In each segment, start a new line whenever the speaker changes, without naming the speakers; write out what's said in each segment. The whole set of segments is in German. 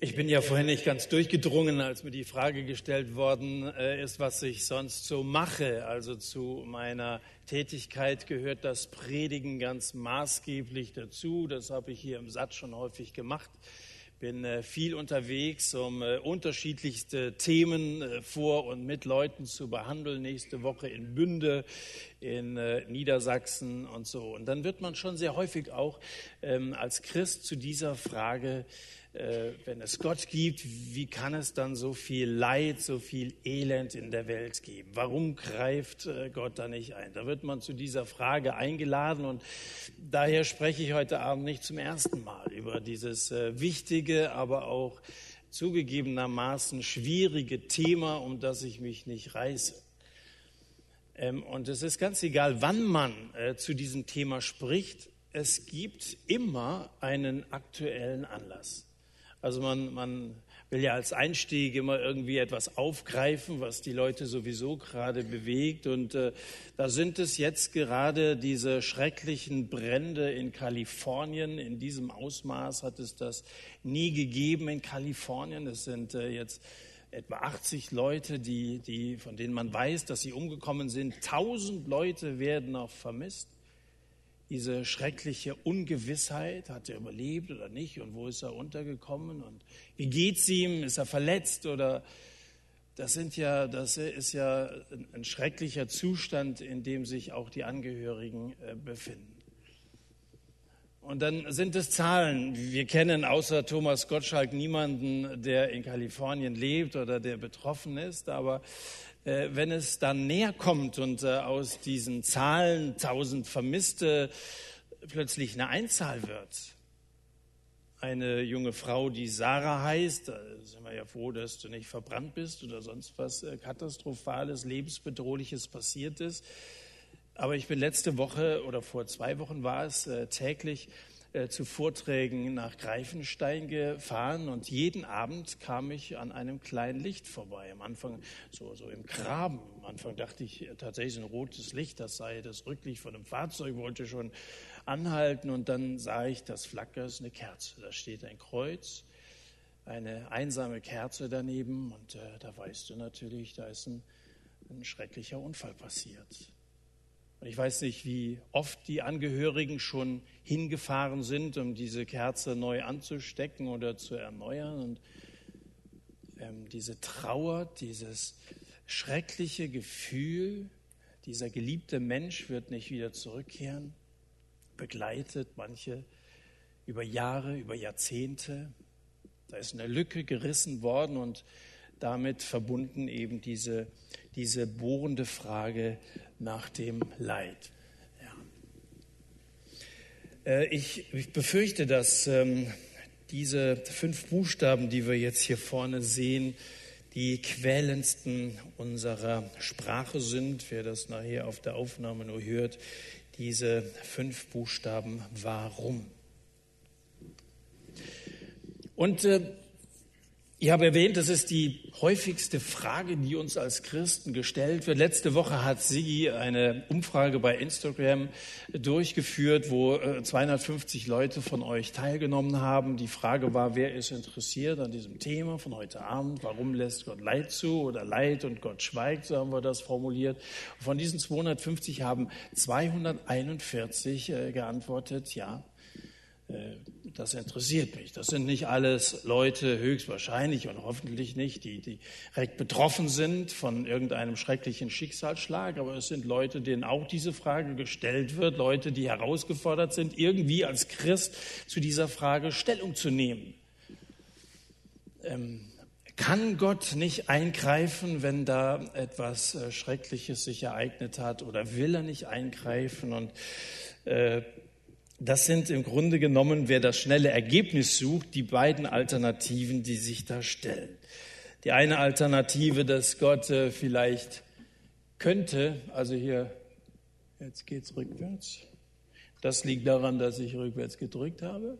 Ich bin ja vorhin nicht ganz durchgedrungen, als mir die Frage gestellt worden äh, ist, was ich sonst so mache. Also zu meiner Tätigkeit gehört das Predigen ganz maßgeblich dazu. Das habe ich hier im Satz schon häufig gemacht. Bin äh, viel unterwegs, um äh, unterschiedlichste Themen vor und mit Leuten zu behandeln. Nächste Woche in Bünde, in Niedersachsen und so. Und dann wird man schon sehr häufig auch ähm, als Christ zu dieser Frage äh, wenn es Gott gibt, wie kann es dann so viel Leid, so viel Elend in der Welt geben? Warum greift äh, Gott da nicht ein? Da wird man zu dieser Frage eingeladen und daher spreche ich heute Abend nicht zum ersten Mal über dieses äh, wichtige, aber auch zugegebenermaßen schwierige Thema, um das ich mich nicht reiße. Ähm, und es ist ganz egal, wann man zu diesem Thema spricht, es gibt immer einen aktuellen Anlass. Also man, man will ja als Einstieg immer irgendwie etwas aufgreifen, was die Leute sowieso gerade bewegt. Und äh, da sind es jetzt gerade diese schrecklichen Brände in Kalifornien. In diesem Ausmaß hat es das nie gegeben in Kalifornien. Es sind äh, jetzt etwa 80 Leute, die, die, von denen man weiß, dass sie umgekommen sind. 1000 Leute werden noch vermisst diese schreckliche Ungewissheit, hat er überlebt oder nicht und wo ist er untergekommen und wie geht's ihm, ist er verletzt oder das sind ja, das ist ja ein schrecklicher Zustand, in dem sich auch die Angehörigen äh, befinden. Und dann sind es Zahlen. Wir kennen außer Thomas Gottschalk niemanden, der in Kalifornien lebt oder der betroffen ist. Aber wenn es dann näher kommt und äh, aus diesen Zahlen tausend Vermisste plötzlich eine Einzahl wird, eine junge Frau, die Sarah heißt, da sind wir ja froh, dass du nicht verbrannt bist oder sonst was äh, katastrophales, lebensbedrohliches passiert ist. Aber ich bin letzte Woche oder vor zwei Wochen war es täglich äh, zu Vorträgen nach Greifenstein gefahren und jeden Abend kam ich an einem kleinen Licht vorbei. Am Anfang so, so im Graben. Am Anfang dachte ich tatsächlich ein rotes Licht, das sei das Rücklicht von einem Fahrzeug, wollte schon anhalten und dann sah ich, das Flacker ist eine Kerze. Da steht ein Kreuz, eine einsame Kerze daneben und äh, da weißt du natürlich, da ist ein, ein schrecklicher Unfall passiert. Und ich weiß nicht, wie oft die Angehörigen schon hingefahren sind, um diese Kerze neu anzustecken oder zu erneuern. Und ähm, diese Trauer, dieses schreckliche Gefühl, dieser geliebte Mensch wird nicht wieder zurückkehren, begleitet manche über Jahre, über Jahrzehnte. Da ist eine Lücke gerissen worden und damit verbunden eben diese, diese bohrende Frage nach dem Leid. Ja. Äh, ich, ich, befürchte, dass ähm, diese fünf Buchstaben, die wir jetzt hier vorne sehen, die quälendsten unserer Sprache sind. Wer das nachher auf der Aufnahme nur hört, diese fünf Buchstaben, warum? Und äh, ich habe erwähnt, das ist die häufigste Frage, die uns als Christen gestellt wird. Letzte Woche hat Sigi eine Umfrage bei Instagram durchgeführt, wo 250 äh, Leute von euch teilgenommen haben. Die Frage war, wer ist interessiert an diesem Thema von heute Abend? Warum lässt Gott Leid zu oder Leid und Gott schweigt? So haben wir das formuliert. Von diesen 250 haben 241 äh, geantwortet, ja, äh, das interessiert mich. Das sind nicht alles Leute, höchstwahrscheinlich und hoffentlich nicht, die, direkt betroffen sind von irgendeinem schrecklichen Schicksalsschlag, aber es sind Leute, denen auch diese Frage gestellt wird, Leute, die herausgefordert sind, irgendwie als Christ zu dieser Frage Stellung zu nehmen. Ähm, kann Gott nicht eingreifen, wenn da etwas äh, Schreckliches sich ereignet hat oder will er nicht eingreifen? Und äh, das sind im Grunde genommen, wer das schnelle Ergebnis sucht, die beiden Alternativen, die sich da stellen. Die eine Alternative, dass Gott äh, vielleicht könnte, also hier, jetzt geht's rückwärts. Das liegt daran, dass ich rückwärts gedrückt habe.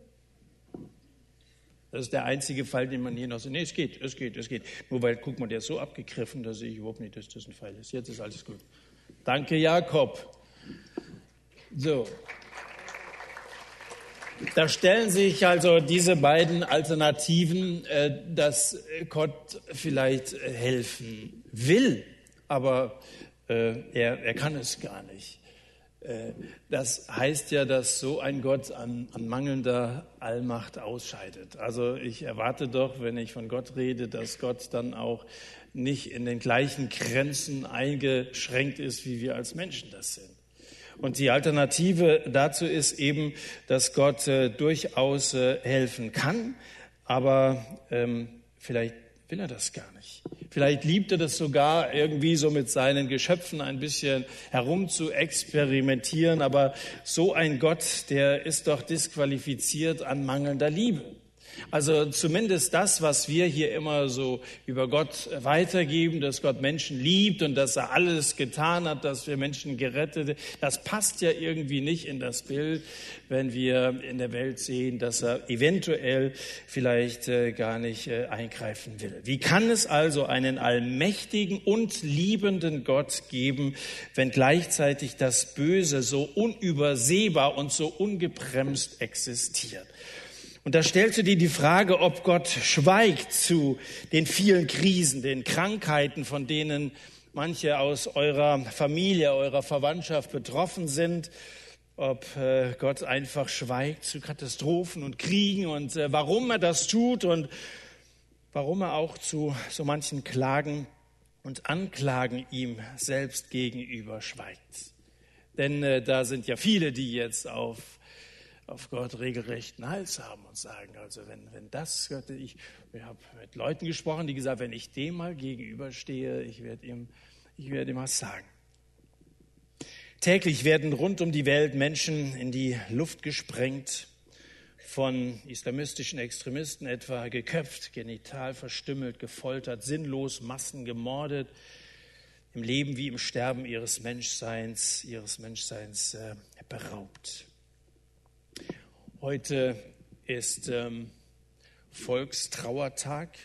Das ist der einzige Fall, den man hier noch so, nee, es geht, es geht, es geht. Nur weil, guck mal, der ist so abgegriffen, dass ich überhaupt nicht, dass das ein Fall ist. Jetzt ist alles gut. Danke, Jakob. So. Da stellen sich also diese beiden Alternativen, äh, dass Gott vielleicht helfen will, aber äh, er, er kann es gar nicht. Äh, das heißt ja, dass so ein Gott an, an, mangelnder Allmacht ausscheidet. Also ich erwarte doch, wenn ich von Gott rede, dass Gott dann auch nicht in den gleichen Grenzen eingeschränkt ist, wie wir als Menschen das sind. Und die Alternative dazu ist eben, dass Gott äh, durchaus äh, helfen kann, aber ähm, vielleicht will er das gar nicht. Vielleicht liebt er das sogar irgendwie so mit seinen Geschöpfen ein bisschen herum zu experimentieren, aber so ein Gott, der ist doch disqualifiziert an mangelnder Liebe. Also zumindest das, was wir hier immer so über Gott weitergeben, dass Gott Menschen liebt und dass er alles getan hat, dass wir Menschen gerettet, das passt ja irgendwie nicht in das Bild, wenn wir in der Welt sehen, dass er eventuell vielleicht äh, gar nicht äh, eingreifen will. Wie kann es also einen allmächtigen und liebenden Gott geben, wenn gleichzeitig das Böse so unübersehbar und so ungebremst existiert? Und da stellst du dir die Frage, ob Gott schweigt zu den vielen Krisen, den Krankheiten, von denen manche aus eurer Familie, eurer Verwandtschaft betroffen sind, ob äh, Gott einfach schweigt zu Katastrophen und Kriegen und äh, warum er das tut und warum er auch zu so manchen Klagen und Anklagen ihm selbst gegenüber schweigt. Denn äh, da sind ja viele, die jetzt auf auf Gott regelrechten Hals haben und sagen, also wenn, wenn das, ich, ich habe mit Leuten gesprochen, die gesagt, wenn ich dem mal gegenüberstehe, ich werde ihm, ich werde ihm was sagen. Täglich werden rund um die Welt Menschen in die Luft gesprengt, von islamistischen Extremisten etwa geköpft, genital verstümmelt, gefoltert, sinnlos, Massen gemordet, im Leben wie im Sterben ihres Menschseins, ihres Menschseins äh, beraubt. Heute ist ähm, Volkstrauertag.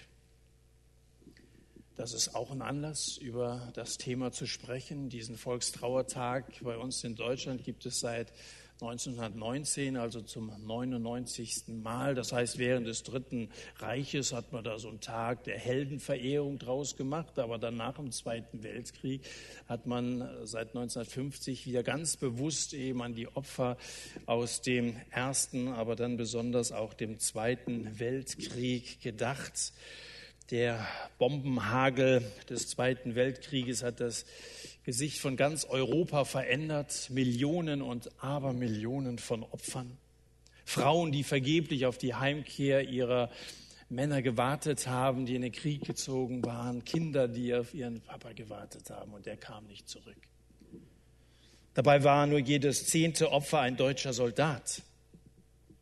Das ist auch ein Anlass, über das Thema zu sprechen. Diesen Volkstrauertag bei uns in Deutschland gibt es seit 1919, also zum 99. Mal. Das heißt, während des Dritten Reiches hat man da so einen Tag der Heldenverehrung draus gemacht. Aber dann nach dem Zweiten Weltkrieg hat man seit 1950 wieder ganz bewusst eben an die Opfer aus dem Ersten, aber dann besonders auch dem Zweiten Weltkrieg gedacht. Der Bombenhagel des Zweiten Weltkrieges hat das Gesicht von ganz Europa verändert. Millionen und Abermillionen von Opfern. Frauen, die vergeblich auf die Heimkehr ihrer Männer gewartet haben, die in den Krieg gezogen waren. Kinder, die auf ihren Papa gewartet haben und der kam nicht zurück. Dabei war nur jedes zehnte Opfer ein deutscher Soldat.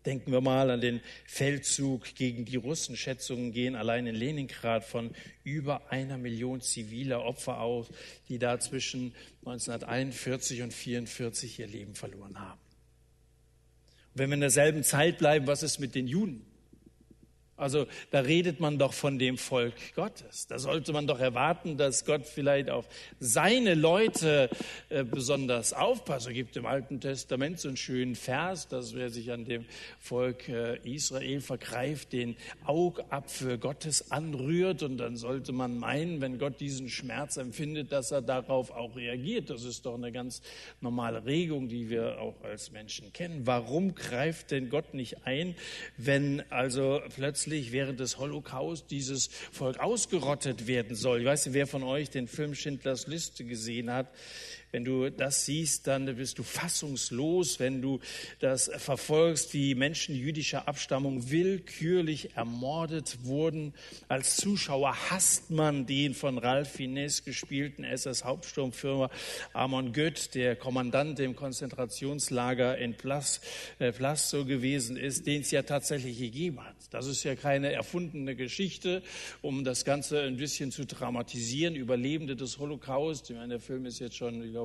Denken wir mal an den Feldzug gegen die Russen. Schätzungen gehen allein in Leningrad von über einer Million ziviler Opfer aus, die da zwischen 1941 und 1944 ihr Leben verloren haben. Und wenn wir in derselben Zeit bleiben, was ist mit den Juden? Also da redet man doch von dem Volk Gottes. Da sollte man doch erwarten, dass Gott vielleicht auf seine Leute äh, besonders aufpasst. Es gibt im Alten Testament so einen schönen Vers, dass wer sich an dem Volk äh, Israel vergreift, den Augapfel Gottes anrührt. Und dann sollte man meinen, wenn Gott diesen Schmerz empfindet, dass er darauf auch reagiert. Das ist doch eine ganz normale Regung, die wir auch als Menschen kennen. Warum greift denn Gott nicht ein, wenn also plötzlich plötzlich während des Holocaust dieses Volk ausgerottet werden soll. Ich weiß nicht, wer von euch den Film Schindlers Liste gesehen hat. Wenn du das siehst, dann bist du fassungslos, wenn du das verfolgst, wie Menschen jüdischer Abstammung willkürlich ermordet wurden. Als Zuschauer hasst man den von Ralph Fiennes gespielten SS-Hauptsturmführer Amon Göth, der Kommandant im Konzentrationslager in Plas, äh, gewesen ist, den es ja tatsächlich gegeben hat. Das ist ja keine erfundene Geschichte, um das Ganze ein bisschen zu dramatisieren. Überlebende des Holocaust, ich meine, der Film ist jetzt schon, ich glaube,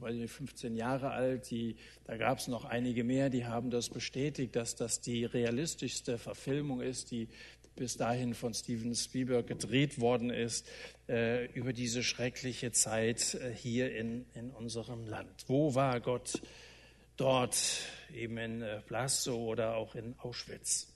15 Jahre alt, die, da gab es noch einige mehr, die haben das bestätigt, dass das die realistischste Verfilmung ist, die bis dahin von Steven Spielberg gedreht worden ist, äh, über diese schreckliche Zeit äh, hier in, in unserem Land. Wo war Gott dort eben in Blasso oder auch in Auschwitz.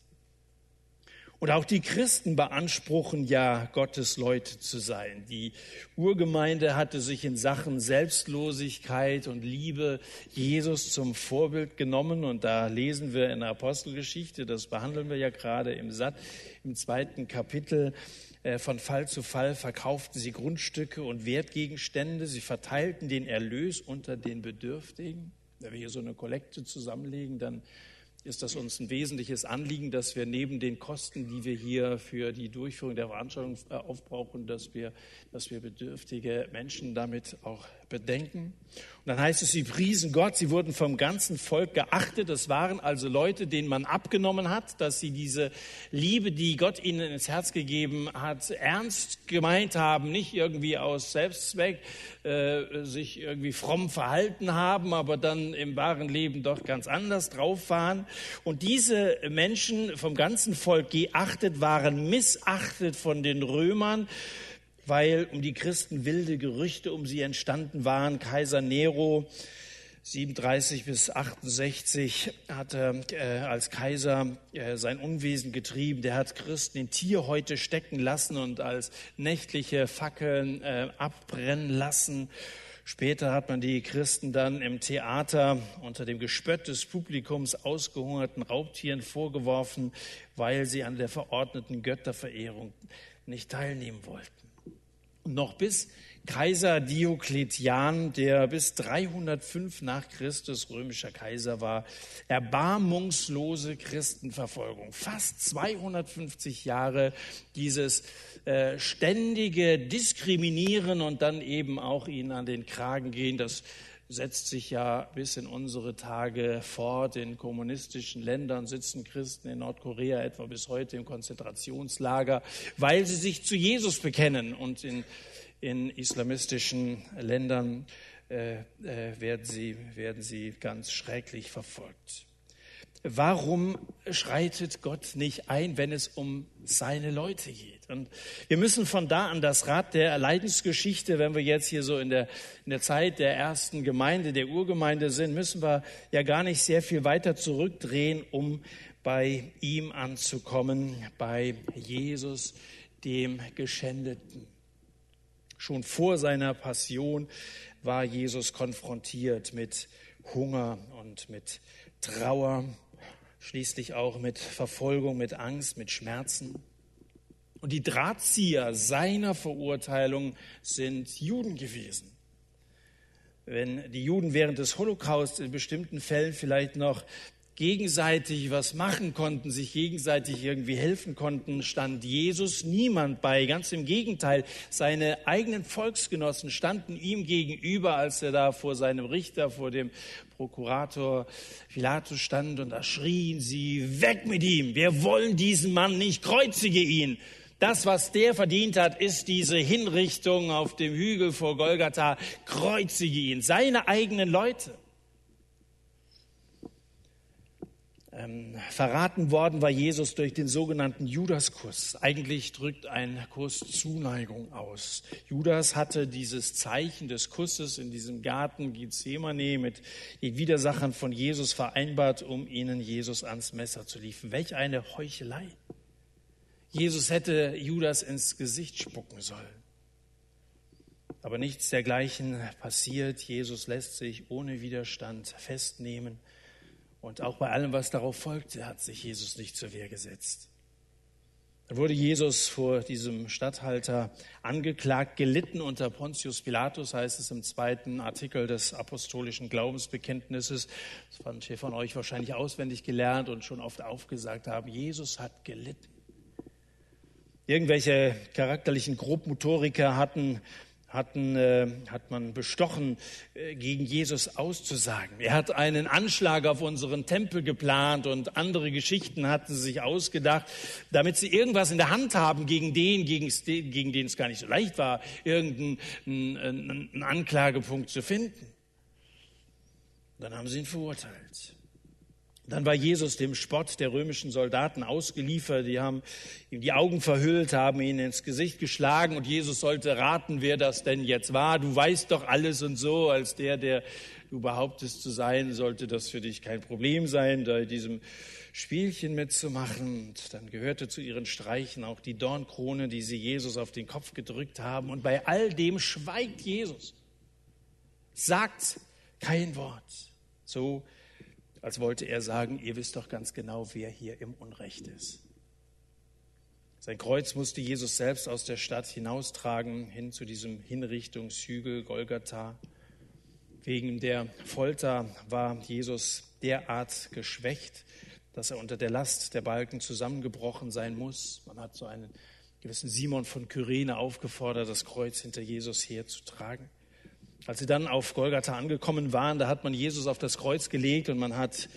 Und auch die Christen beanspruchen ja, Gottes Leute zu sein. Die Urgemeinde hatte sich in Sachen Selbstlosigkeit und Liebe Jesus zum Vorbild genommen. Und da lesen wir in der Apostelgeschichte, das behandeln wir ja gerade im Satt, im zweiten Kapitel, äh, von Fall zu Fall verkauften sie Grundstücke und Wertgegenstände. Sie verteilten den Erlös unter den Bedürftigen. Wenn wir hier so eine Kollekte zusammenlegen, dann ist das uns ein wesentliches Anliegen, dass wir neben den Kosten, die wir hier für die Durchführung der Veranstaltung äh, aufbrauchen, dass wir, dass wir bedürftige Menschen damit auch bedenken. Und dann heißt es, sie priesen Gott, sie wurden vom ganzen Volk geachtet. Das waren also Leute, denen man abgenommen hat, dass sie diese Liebe, die Gott ihnen ins Herz gegeben hat, ernst gemeint haben, nicht irgendwie aus Selbstzweck äh, sich irgendwie fromm verhalten haben, aber dann im wahren Leben doch ganz anders drauf waren. Und diese Menschen vom ganzen Volk geachtet waren, missachtet von den Römern weil um die Christen wilde Gerüchte um sie entstanden waren. Kaiser Nero 37 bis 68 hatte äh, als Kaiser äh, sein Unwesen getrieben. Der hat Christen in Tierhäute stecken lassen und als nächtliche Fackeln äh, abbrennen lassen. Später hat man die Christen dann im Theater unter dem Gespött des Publikums ausgehungerten Raubtieren vorgeworfen, weil sie an der verordneten Götterverehrung nicht teilnehmen wollten noch bis Kaiser Diokletian, der bis 305 nach Christus römischer Kaiser war, erbarmungslose Christenverfolgung. Fast 250 Jahre dieses äh, ständige Diskriminieren und dann eben auch ihnen an den Kragen gehen, das setzt sich ja bis in unsere Tage fort. In kommunistischen Ländern sitzen Christen in Nordkorea etwa bis heute im Konzentrationslager, weil sie sich zu Jesus bekennen. Und in, in islamistischen Ländern äh, äh, werden, sie, werden sie ganz schrecklich verfolgt. Warum schreitet Gott nicht ein, wenn es um seine Leute geht? Und wir müssen von da an das Rad der Leidensgeschichte, wenn wir jetzt hier so in der, in der Zeit der ersten Gemeinde, der Urgemeinde sind, müssen wir ja gar nicht sehr viel weiter zurückdrehen, um bei ihm anzukommen, bei Jesus, dem Geschändeten. Schon vor seiner Passion war Jesus konfrontiert mit Hunger und mit Trauer schließlich auch mit Verfolgung, mit Angst, mit Schmerzen. Und die Drahtzieher seiner Verurteilung sind Juden gewesen. Wenn die Juden während des Holocaust in bestimmten Fällen vielleicht noch gegenseitig was machen konnten, sich gegenseitig irgendwie helfen konnten, stand Jesus niemand bei. Ganz im Gegenteil, seine eigenen Volksgenossen standen ihm gegenüber, als er da vor seinem Richter, vor dem Prokurator Pilatus stand und da schrien sie, weg mit ihm, wir wollen diesen Mann nicht, kreuzige ihn. Das, was der verdient hat, ist diese Hinrichtung auf dem Hügel vor Golgatha, kreuzige ihn, seine eigenen Leute. Ähm, verraten worden war Jesus durch den sogenannten Judaskuss. Eigentlich drückt ein Kuss Zuneigung aus. Judas hatte dieses Zeichen des Kusses in diesem Garten Gethsemane mit den Widersachern von Jesus vereinbart, um ihnen Jesus ans Messer zu liefern. Welch eine Heuchelei. Jesus hätte Judas ins Gesicht spucken sollen. Aber nichts dergleichen passiert. Jesus lässt sich ohne Widerstand festnehmen und auch bei allem, was darauf folgte, hat sich Jesus nicht zur Wehr gesetzt. Dann wurde Jesus vor diesem Statthalter angeklagt, gelitten unter Pontius Pilatus, heißt es im zweiten Artikel des apostolischen Glaubensbekenntnisses. Das fand viele von euch wahrscheinlich auswendig gelernt und schon oft aufgesagt haben. Jesus hat gelitten. Irgendwelche charakterlichen Grobmotoriker hatten hatten, äh, hat man bestochen, äh, gegen Jesus auszusagen. Er hat einen Anschlag auf unseren Tempel geplant und andere Geschichten hatten sie sich ausgedacht, damit sie irgendwas in der Hand haben gegen den, gegen, gegen den es gar nicht so leicht war, irgendeinen einen Anklagepunkt zu finden. Dann haben sie ihn verurteilt. Dann war Jesus dem Spott der römischen Soldaten ausgeliefert. Die haben ihm die Augen verhüllt, haben ihn ins Gesicht geschlagen und Jesus sollte raten, wer das denn jetzt war. Du weißt doch alles und so, als der, der du behauptest zu sein, sollte das für dich kein Problem sein, da in diesem Spielchen mitzumachen. Und dann gehörte zu ihren Streichen auch die Dornkrone, die sie Jesus auf den Kopf gedrückt haben. Und bei all dem schweigt Jesus, sagt kein Wort. So als wollte er sagen, ihr wisst doch ganz genau, wer hier im Unrecht ist. Sein Kreuz musste Jesus selbst aus der Stadt hinaustragen, hin zu diesem Hinrichtungshügel Golgatha. Wegen der Folter war Jesus derart geschwächt, dass er unter der Last der Balken zusammengebrochen sein muss. Man hat so einen gewissen Simon von Kyrene aufgefordert, das Kreuz hinter Jesus herzutragen. Als sie dann auf Golgatha angekommen waren, da hat man Jesus auf das Kreuz gelegt und man hat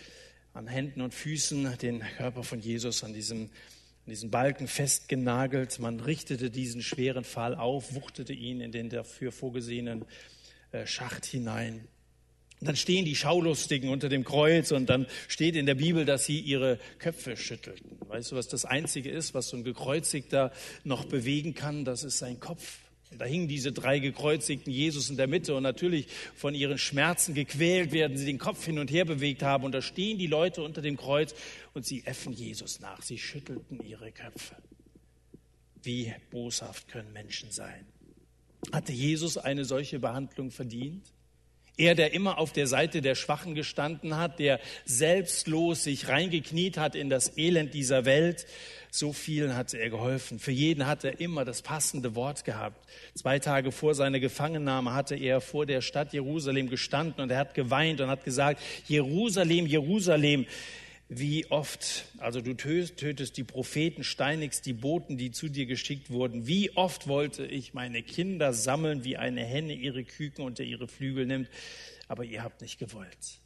an Händen und Füßen den Körper von Jesus an diesem an diesen Balken festgenagelt. Man richtete diesen schweren Pfahl auf, wuchtete ihn in den dafür vorgesehenen äh, Schacht hinein. Und dann stehen die Schaulustigen unter dem Kreuz und dann steht in der Bibel, dass sie ihre Köpfe schüttelten. Weißt du, was das Einzige ist, was so ein Gekreuzigter noch bewegen kann? Das ist sein Kopf. Da hingen diese drei gekreuzigten Jesus in der Mitte und natürlich von ihren Schmerzen gequält werden sie den Kopf hin und her bewegt haben. Und da stehen die Leute unter dem Kreuz und sie äffen Jesus nach. Sie schüttelten ihre Köpfe. Wie boshaft können Menschen sein? Hatte Jesus eine solche Behandlung verdient? Er, der immer auf der Seite der Schwachen gestanden hat, der selbstlos sich reingekniet hat in das Elend dieser Welt, so vielen hat er geholfen. Für jeden hat er immer das passende Wort gehabt. Zwei Tage vor seiner Gefangennahme hatte er vor der Stadt Jerusalem gestanden und er hat geweint und hat gesagt, Jerusalem, Jerusalem, wie oft, also du tötest die Propheten, steinigst die Boten, die zu dir geschickt wurden. Wie oft wollte ich meine Kinder sammeln, wie eine Henne ihre Küken unter ihre Flügel nimmt, aber ihr habt nicht gewollt.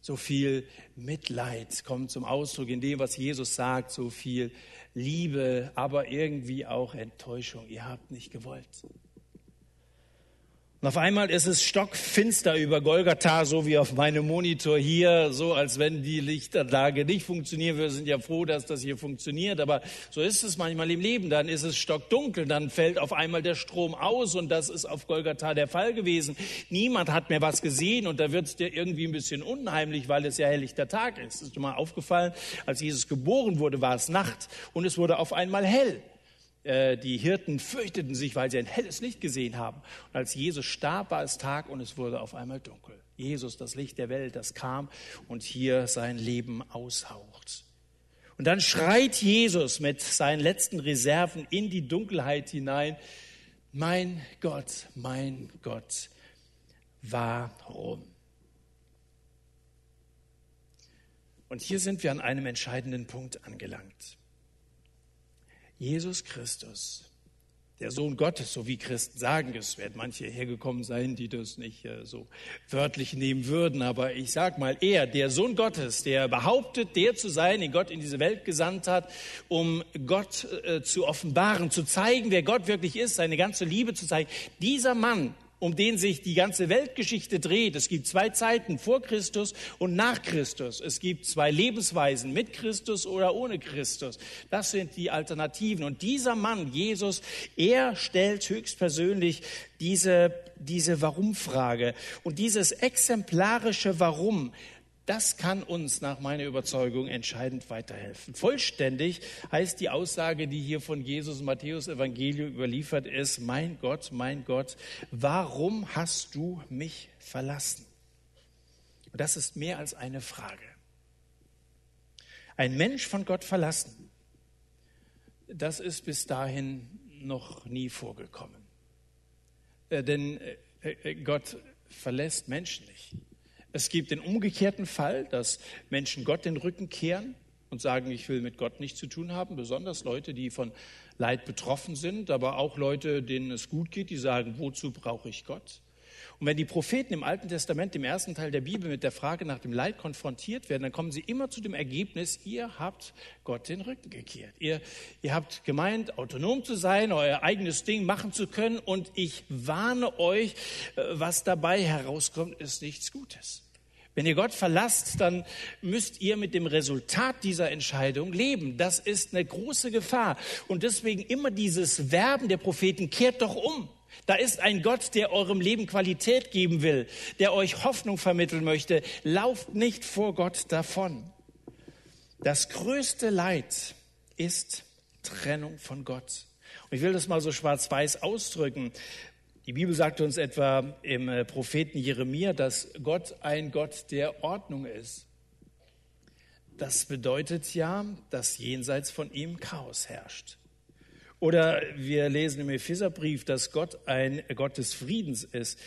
So viel Mitleid kommt zum Ausdruck in dem, was Jesus sagt, so viel Liebe, aber irgendwie auch Enttäuschung. Ihr habt nicht gewollt. Und auf einmal ist es stockfinster über Golgatha, so wie auf meinem Monitor hier, so als wenn die Lichtanlage nicht funktionieren würde. Wir sind ja froh, dass das hier funktioniert, aber so ist es manchmal im Leben. Dann ist es stockdunkel, dann fällt auf einmal der Strom aus und das ist auf Golgatha der Fall gewesen. Niemand hat mehr was gesehen und da wird es dir irgendwie ein bisschen unheimlich, weil es ja helllichter Tag ist. Ist dir mal aufgefallen, als Jesus geboren wurde, war es Nacht und es wurde auf einmal hell. Äh, die Hirten fürchteten sich, weil sie ein helles Licht gesehen haben. Und als Jesus starb, war es Tag und es wurde auf einmal dunkel. Jesus, das Licht der Welt, das kam und hier sein Leben aushaucht. Und dann schreit Jesus mit seinen letzten Reserven in die Dunkelheit hinein, mein Gott, mein Gott, warum? Und hier sind wir an einem entscheidenden Punkt angelangt. Jesus Christus, der Sohn Gottes, so wie Christen sagen, es werden manche hergekommen sein, die das nicht äh, so wörtlich nehmen würden, aber ich sag mal, er, der Sohn Gottes, der behauptet, der zu sein, den Gott in diese Welt gesandt hat, um Gott äh, zu offenbaren, zu zeigen, wer Gott wirklich ist, seine ganze Liebe zu zeigen. Dieser Mann um den sich die ganze Weltgeschichte dreht. Es gibt zwei Zeiten, vor Christus und nach Christus. Es gibt zwei Lebensweisen, mit Christus oder ohne Christus. Das sind die Alternativen. Und dieser Mann, Jesus, er stellt höchstpersönlich diese, diese Warum-Frage. Und dieses exemplarische Warum, das kann uns nach meiner Überzeugung entscheidend weiterhelfen. Vollständig heißt die Aussage, die hier von Jesus im Matthäus Evangelium überliefert ist, mein Gott, mein Gott, warum hast du mich verlassen? Und das ist mehr als eine Frage. Ein Mensch von Gott verlassen, das ist bis dahin noch nie vorgekommen. Äh, denn äh, äh, Gott verlässt Menschen nicht. Es gibt den umgekehrten Fall, dass Menschen Gott den Rücken kehren und sagen, ich will mit Gott nichts zu tun haben, besonders Leute, die von Leid betroffen sind, aber auch Leute, denen es gut geht, die sagen, wozu brauche ich Gott? Und wenn die Propheten im Alten Testament, im ersten Teil der Bibel, mit der Frage nach dem Leid konfrontiert werden, dann kommen sie immer zu dem Ergebnis, ihr habt Gott den Rücken gekehrt. Ihr, ihr habt gemeint, autonom zu sein, euer eigenes Ding machen zu können und ich warne euch, äh, was dabei herauskommt, ist nichts Gutes. Wenn ihr Gott verlasst, dann müsst ihr mit dem Resultat dieser Entscheidung leben. Das ist eine große Gefahr. Und deswegen immer dieses Werben der Propheten, kehrt doch um. Da ist ein Gott, der eurem Leben Qualität geben will, der euch Hoffnung vermitteln möchte. Lauft nicht vor Gott davon. Das größte Leid ist Trennung von Gott. Und ich will das mal so schwarz-weiß ausdrücken. Die Bibel sagt uns etwa im äh, Propheten Jeremia, dass Gott ein Gott der Ordnung ist. Das bedeutet ja, dass jenseits von ihm Chaos herrscht. Oder wir lesen im Epheserbrief, dass Gott ein Gott des Friedens ist.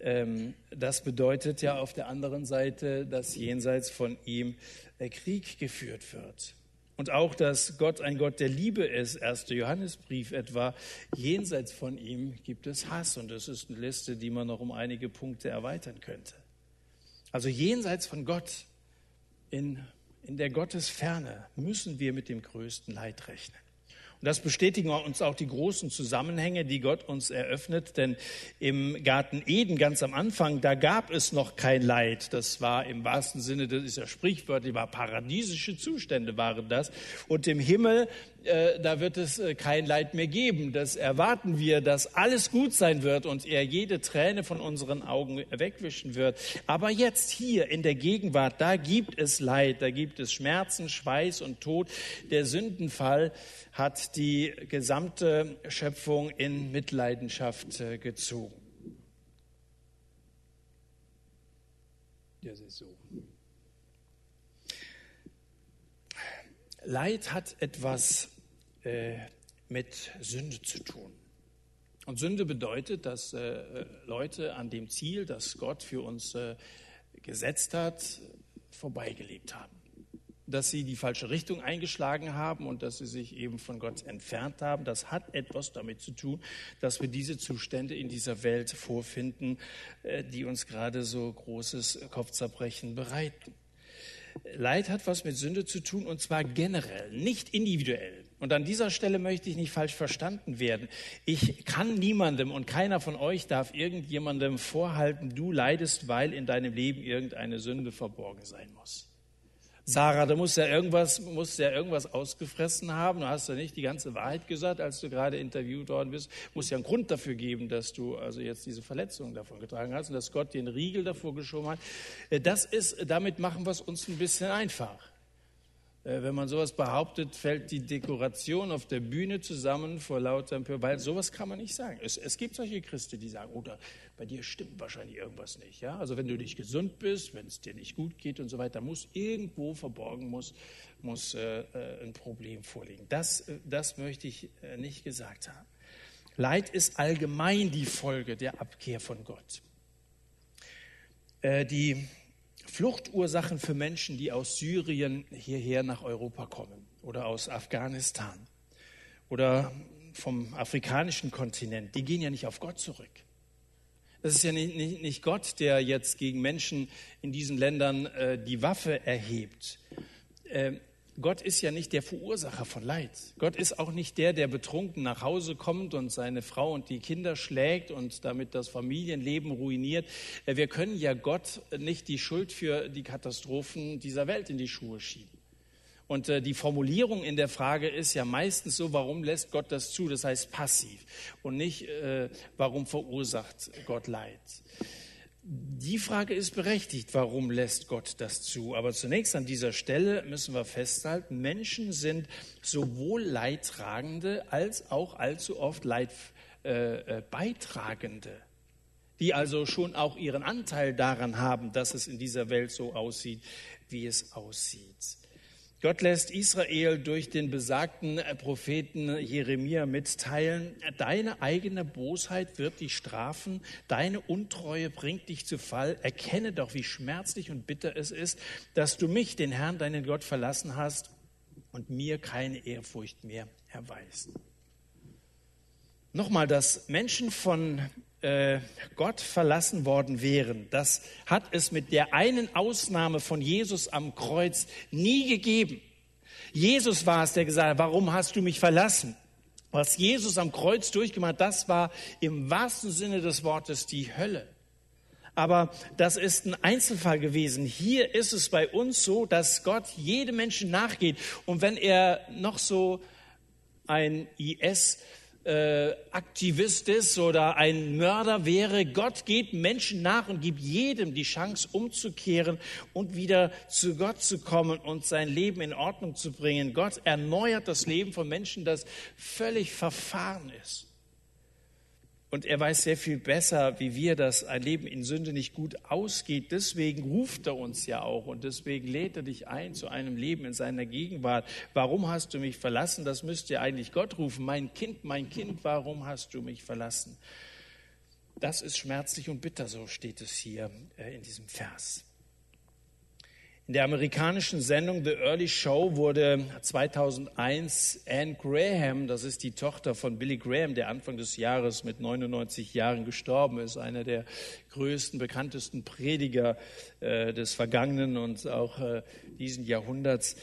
Ähm, das bedeutet ja auf der anderen Seite, dass jenseits von ihm äh, Krieg geführt wird. Und auch, dass Gott ein Gott der Liebe ist, 1. Johannesbrief etwa, jenseits von ihm gibt es Hass. Und das ist eine Liste, die man noch um einige Punkte erweitern könnte. Also jenseits von Gott, in, in der Gottesferne, müssen wir mit dem größten Leid rechnen. Und das bestätigen uns auch die großen Zusammenhänge, die Gott uns eröffnet. Denn im Garten Eden ganz am Anfang, da gab es noch kein Leid. Das war im wahrsten Sinne, das ist ja sprichwörtlich, war paradiesische Zustände waren das. Und im Himmel, äh, da wird es äh, kein Leid mehr geben. Das erwarten wir, dass alles gut sein wird und er jede Träne von unseren Augen wegwischen wird. Aber jetzt hier in der Gegenwart, da gibt es Leid, da gibt es Schmerzen, Schweiß und Tod. Der Sündenfall hat die gesamte Schöpfung in Mitleidenschaft äh, gezogen. Das ist so. Leid hat etwas äh, mit Sünde zu tun. Und Sünde bedeutet, dass äh, Leute an dem Ziel, das Gott für uns äh, gesetzt hat, vorbeigelebt haben dass sie die falsche Richtung eingeschlagen haben und dass sie sich eben von Gott entfernt haben. Das hat etwas damit zu tun, dass wir diese Zustände in dieser Welt vorfinden, äh, die uns gerade so großes Kopfzerbrechen bereiten. Leid hat was mit Sünde zu tun und zwar generell, nicht individuell. Und an dieser Stelle möchte ich nicht falsch verstanden werden. Ich kann niemandem und keiner von euch darf irgendjemandem vorhalten, du leidest, weil in deinem Leben irgendeine Sünde verborgen sein muss. Sarah, da muss ja irgendwas, muss ja irgendwas ausgefressen haben. Du hast ja nicht die ganze Wahrheit gesagt, als du gerade interviewt worden bist. Muss ja einen Grund dafür geben, dass du also jetzt diese Verletzung davon getragen hast und dass Gott einen Riegel davor geschoben hat. Äh, das ist, damit machen wir es uns ein bisschen einfach. Äh, wenn man sowas behauptet, fällt die Dekoration auf der Bühne zusammen vor lauter Empörung. Weil sowas kann man nicht sagen. Es, es gibt solche Christen, die sagen, oder oh, bei dir stimmt wahrscheinlich irgendwas nicht. Ja? Also wenn du nicht gesund bist, wenn es dir nicht gut geht und so weiter, muss irgendwo verborgen muss, muss äh, äh ein Problem vorliegen. Das, äh, das möchte ich nicht gesagt haben. Leid ist allgemein die Folge der Abkehr von Gott. Äh, die Fluchtursachen für Menschen, die aus Syrien hierher nach Europa kommen oder aus Afghanistan oder vom afrikanischen Kontinent, die gehen ja nicht auf Gott zurück. Das ist ja nicht, nicht, nicht Gott, der jetzt gegen Menschen in diesen Ländern äh, die Waffe erhebt. Äh, Gott ist ja nicht der Verursacher von Leid. Gott ist auch nicht der, der betrunken nach Hause kommt und seine Frau und die Kinder schlägt und damit das Familienleben ruiniert. Äh, wir können ja Gott nicht die Schuld für die Katastrophen dieser Welt in die Schuhe schieben. Und äh, die Formulierung in der Frage ist ja meistens so, warum lässt Gott das zu? Das heißt passiv und nicht, äh, warum verursacht Gott Leid. Die Frage ist berechtigt, warum lässt Gott das zu? Aber zunächst an dieser Stelle müssen wir festhalten, Menschen sind sowohl Leidtragende als auch allzu oft Leidbeitragende, äh, äh die also schon auch ihren Anteil daran haben, dass es in dieser Welt so aussieht, wie es aussieht. Gott lässt Israel durch den besagten Propheten Jeremia mitteilen, deine eigene Bosheit wird dich strafen, deine Untreue bringt dich zu Fall. Erkenne doch, wie schmerzlich und bitter es ist, dass du mich, den Herrn, deinen Gott, verlassen hast und mir keine Ehrfurcht mehr erweist. Nochmal, dass Menschen von äh, Gott verlassen worden wären, das hat es mit der einen Ausnahme von Jesus am Kreuz nie gegeben. Jesus war es, der gesagt hat, warum hast du mich verlassen? Was Jesus am Kreuz durchgemacht hat, das war im wahrsten Sinne des Wortes die Hölle. aber das ist ein Einzelfall gewesen. Hier ist es bei uns so, dass Gott jedem Menschen nachgeht. Und wenn er noch so ein IS äh, Aktivist ist oder ein Mörder wäre. Gott geht Menschen nach und gibt jedem die Chance, umzukehren und wieder zu Gott zu kommen und sein Leben in Ordnung zu bringen. Gott erneuert das Leben von Menschen, das völlig verfahren ist. Und er weiß sehr viel besser, wie wir, dass ein Leben in Sünde nicht gut ausgeht. Deswegen ruft er uns ja auch und deswegen lädt er dich ein zu einem Leben in seiner Gegenwart. Warum hast du mich verlassen? Das müsste eigentlich Gott rufen. Mein Kind, mein Kind, warum hast du mich verlassen? Das ist schmerzlich und bitter, so steht es hier äh, in diesem Vers. In der amerikanischen Sendung The Early Show wurde 2001 Anne Graham, das ist die Tochter von Billy Graham, der Anfang des Jahres mit 99 Jahren gestorben ist, einer der größten, bekanntesten Prediger äh, des vergangenen und auch äh, diesen Jahrhunderts.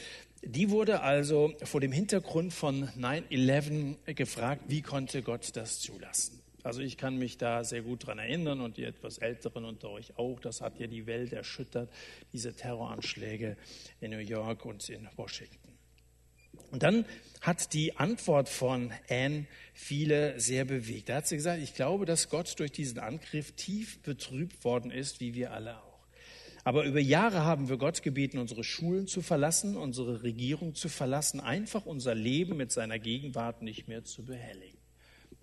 Die wurde also vor dem Hintergrund von 9-11 gefragt, wie konnte Gott das zulassen? Also ich kann mich da sehr gut dran erinnern und die etwas Älteren unter euch auch. Das hat ja die Welt erschüttert, diese Terroranschläge in New York und in Washington. Und dann hat die Antwort von Anne viele sehr bewegt. Da hat sie gesagt, ich glaube, dass Gott durch diesen Angriff tief betrübt worden ist, wie wir alle auch. Aber über Jahre haben wir Gott gebeten, unsere Schulen zu verlassen, unsere Regierung zu verlassen, einfach unser Leben mit seiner Gegenwart nicht mehr zu behelligen.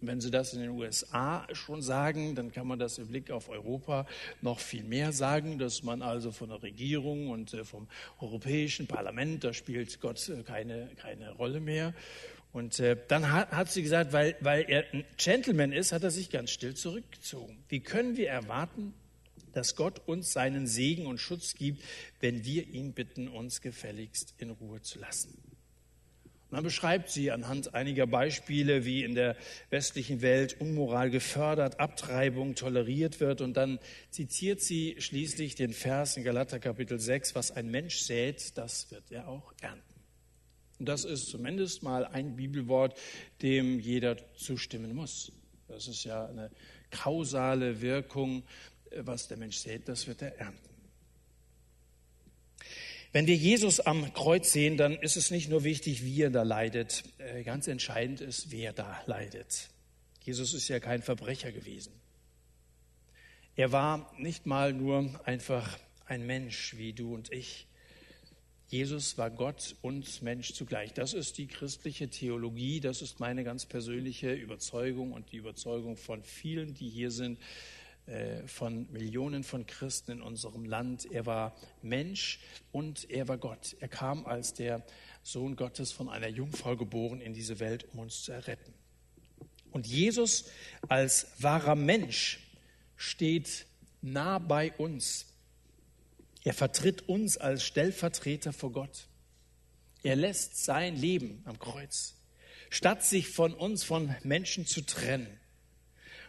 Wenn Sie das in den USA schon sagen, dann kann man das im Blick auf Europa noch viel mehr sagen, dass man also von der Regierung und äh, vom Europäischen Parlament, da spielt Gott äh, keine, keine Rolle mehr. Und äh, dann hat, hat sie gesagt, weil, weil er ein Gentleman ist, hat er sich ganz still zurückgezogen. Wie können wir erwarten, dass Gott uns seinen Segen und Schutz gibt, wenn wir ihn bitten, uns gefälligst in Ruhe zu lassen? Dann beschreibt sie anhand einiger Beispiele, wie in der westlichen Welt Unmoral gefördert, Abtreibung toleriert wird. Und dann zitiert sie schließlich den Vers in Galater Kapitel 6, was ein Mensch sät, das wird er auch ernten. Und das ist zumindest mal ein Bibelwort, dem jeder zustimmen muss. Das ist ja eine kausale Wirkung. Was der Mensch sät, das wird er ernten. Wenn wir Jesus am Kreuz sehen, dann ist es nicht nur wichtig, wie er da leidet. Äh, ganz entscheidend ist, wer da leidet. Jesus ist ja kein Verbrecher gewesen. Er war nicht mal nur einfach ein Mensch wie du und ich. Jesus war Gott und Mensch zugleich. Das ist die christliche Theologie, das ist meine ganz persönliche Überzeugung und die Überzeugung von vielen, die hier sind. Äh, von Millionen von Christen in unserem Land. Er war Mensch und er war Gott. Er kam als der Sohn Gottes von einer Jungfrau geboren in diese Welt, um uns zu erretten. Und Jesus als wahrer Mensch steht nah bei uns. Er vertritt uns als Stellvertreter vor Gott. Er lässt sein Leben am Kreuz, statt sich von uns, von Menschen zu trennen.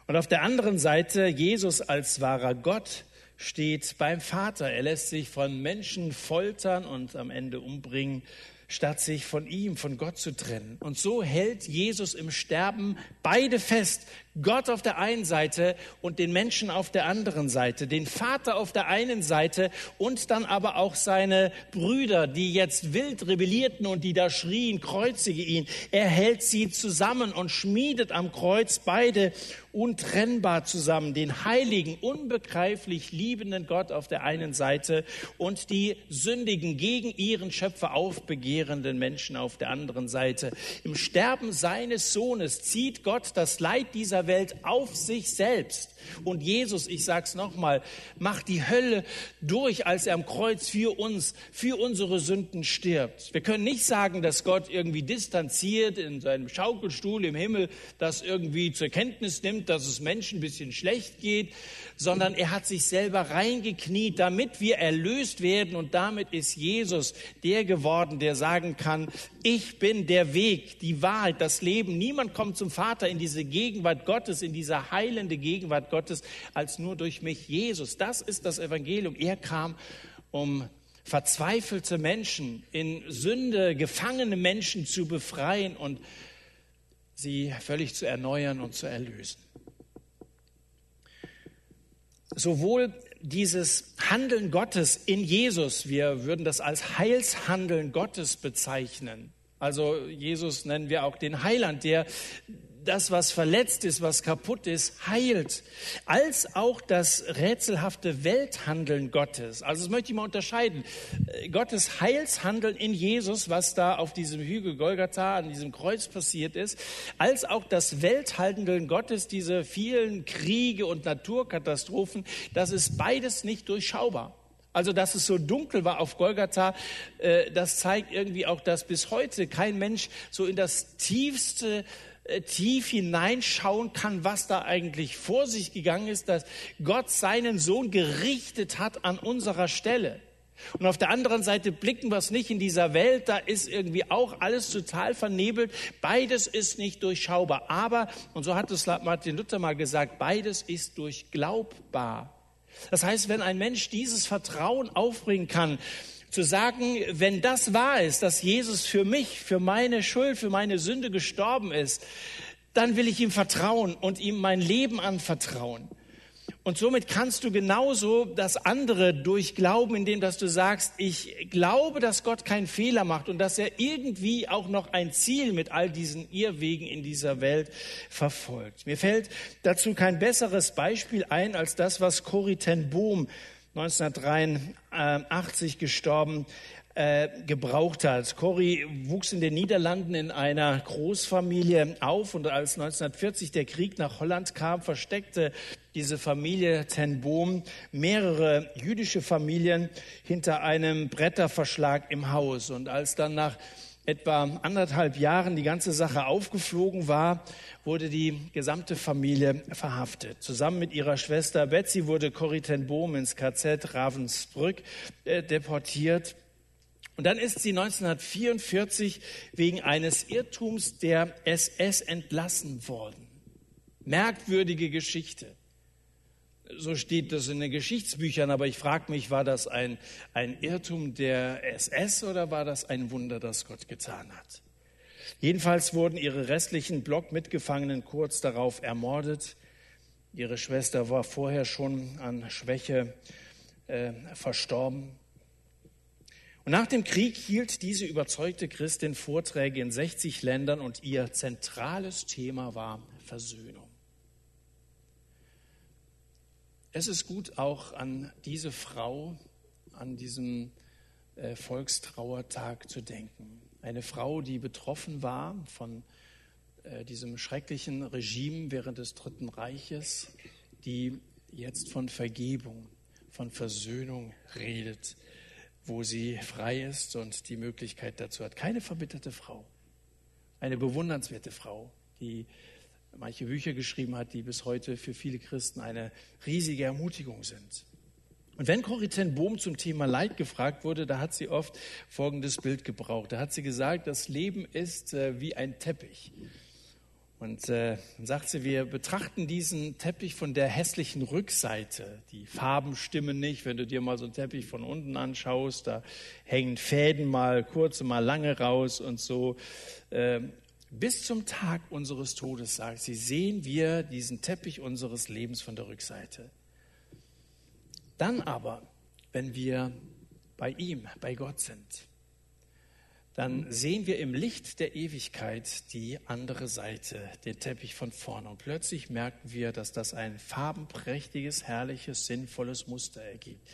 Und auf der anderen Seite, Jesus als wahrer Gott steht beim Vater. Er lässt sich von Menschen foltern und am Ende umbringen, statt sich von ihm, von Gott zu trennen. Und so hält Jesus im Sterben beide fest. Gott auf der einen Seite und den Menschen auf der anderen Seite, den Vater auf der einen Seite und dann aber auch seine Brüder, die jetzt wild rebellierten und die da schrien, kreuzige ihn. Er hält sie zusammen und schmiedet am Kreuz beide untrennbar zusammen, den heiligen, unbegreiflich liebenden Gott auf der einen Seite und die sündigen, gegen ihren Schöpfer aufbegehrenden Menschen auf der anderen Seite. Im Sterben seines Sohnes zieht Gott das Leid dieser Welt auf sich selbst. Und Jesus, ich sage es nochmal, macht die Hölle durch, als er am Kreuz für uns, für unsere Sünden stirbt. Wir können nicht sagen, dass Gott irgendwie distanziert in seinem Schaukelstuhl im Himmel das irgendwie zur Kenntnis nimmt, dass es Menschen ein bisschen schlecht geht, sondern er hat sich selber reingekniet, damit wir erlöst werden. Und damit ist Jesus der geworden, der sagen kann, ich bin der Weg, die Wahrheit, das Leben. Niemand kommt zum Vater in diese Gegenwart Gottes, in diese heilende Gegenwart Gottes, als nur durch mich. Jesus, das ist das Evangelium. Er kam, um verzweifelte Menschen, in Sünde gefangene Menschen zu befreien und sie völlig zu erneuern und zu erlösen. Sowohl dieses Handeln Gottes in Jesus, wir würden das als Heilshandeln Gottes bezeichnen. Also Jesus nennen wir auch den Heiland, der das, was verletzt ist, was kaputt ist, heilt, als auch das rätselhafte Welthandeln Gottes. Also das möchte ich mal unterscheiden. Äh, Gottes Heilshandeln in Jesus, was da auf diesem Hügel Golgatha, an diesem Kreuz passiert ist, als auch das Welthandeln Gottes, diese vielen Kriege und Naturkatastrophen, das ist beides nicht durchschaubar. Also, dass es so dunkel war auf Golgatha, äh, das zeigt irgendwie auch, dass bis heute kein Mensch so in das tiefste tief hineinschauen kann, was da eigentlich vor sich gegangen ist, dass Gott seinen Sohn gerichtet hat an unserer Stelle. Und auf der anderen Seite blicken wir es nicht in dieser Welt, da ist irgendwie auch alles total vernebelt. Beides ist nicht durchschaubar. Aber, und so hat es Martin Luther mal gesagt, beides ist durchglaubbar. Das heißt, wenn ein Mensch dieses Vertrauen aufbringen kann, zu sagen, wenn das wahr ist, dass Jesus für mich, für meine Schuld, für meine Sünde gestorben ist, dann will ich ihm vertrauen und ihm mein Leben anvertrauen. Und somit kannst du genauso das andere durchglauben, indem dass du sagst, ich glaube, dass Gott keinen Fehler macht und dass er irgendwie auch noch ein Ziel mit all diesen Irrwegen in dieser Welt verfolgt. Mir fällt dazu kein besseres Beispiel ein als das, was Corrie ten Boom 1983 gestorben, äh, gebraucht hat. Corrie wuchs in den Niederlanden in einer Großfamilie auf und als 1940 der Krieg nach Holland kam, versteckte diese Familie Ten Boom mehrere jüdische Familien hinter einem Bretterverschlag im Haus. Und als dann nach etwa anderthalb Jahren die ganze Sache aufgeflogen war, wurde die gesamte Familie verhaftet. Zusammen mit ihrer Schwester Betsy wurde Corrie Boom ins KZ Ravensbrück äh, deportiert. Und dann ist sie 1944 wegen eines Irrtums der SS entlassen worden. Merkwürdige Geschichte. So steht das in den Geschichtsbüchern, aber ich frage mich, war das ein, ein Irrtum der SS oder war das ein Wunder, das Gott getan hat? Jedenfalls wurden ihre restlichen Blockmitgefangenen kurz darauf ermordet. Ihre Schwester war vorher schon an Schwäche äh, verstorben. Und nach dem Krieg hielt diese überzeugte Christin Vorträge in 60 Ländern und ihr zentrales Thema war Versöhnung. Es ist gut, auch an diese Frau, an diesem äh, Volkstrauertag zu denken. Eine Frau, die betroffen war von äh, diesem schrecklichen Regime während des Dritten Reiches, die jetzt von Vergebung, von Versöhnung redet, wo sie frei ist und die Möglichkeit dazu hat. Keine verbitterte Frau, eine bewundernswerte Frau, die manche Bücher geschrieben hat, die bis heute für viele Christen eine riesige Ermutigung sind. Und wenn Corrie ten Bohm zum Thema Leid gefragt wurde, da hat sie oft folgendes Bild gebraucht. Da hat sie gesagt, das Leben ist äh, wie ein Teppich. Und äh, dann sagt sie, wir betrachten diesen Teppich von der hässlichen Rückseite. Die Farben stimmen nicht. Wenn du dir mal so einen Teppich von unten anschaust, da hängen Fäden mal kurze, mal lange raus und so. Äh, bis zum Tag unseres Todes, sagt sie, sehen wir diesen Teppich unseres Lebens von der Rückseite. Dann aber, wenn wir bei ihm, bei Gott sind, dann sehen wir im Licht der Ewigkeit die andere Seite, den Teppich von vorne. Und plötzlich merken wir, dass das ein farbenprächtiges, herrliches, sinnvolles Muster ergibt.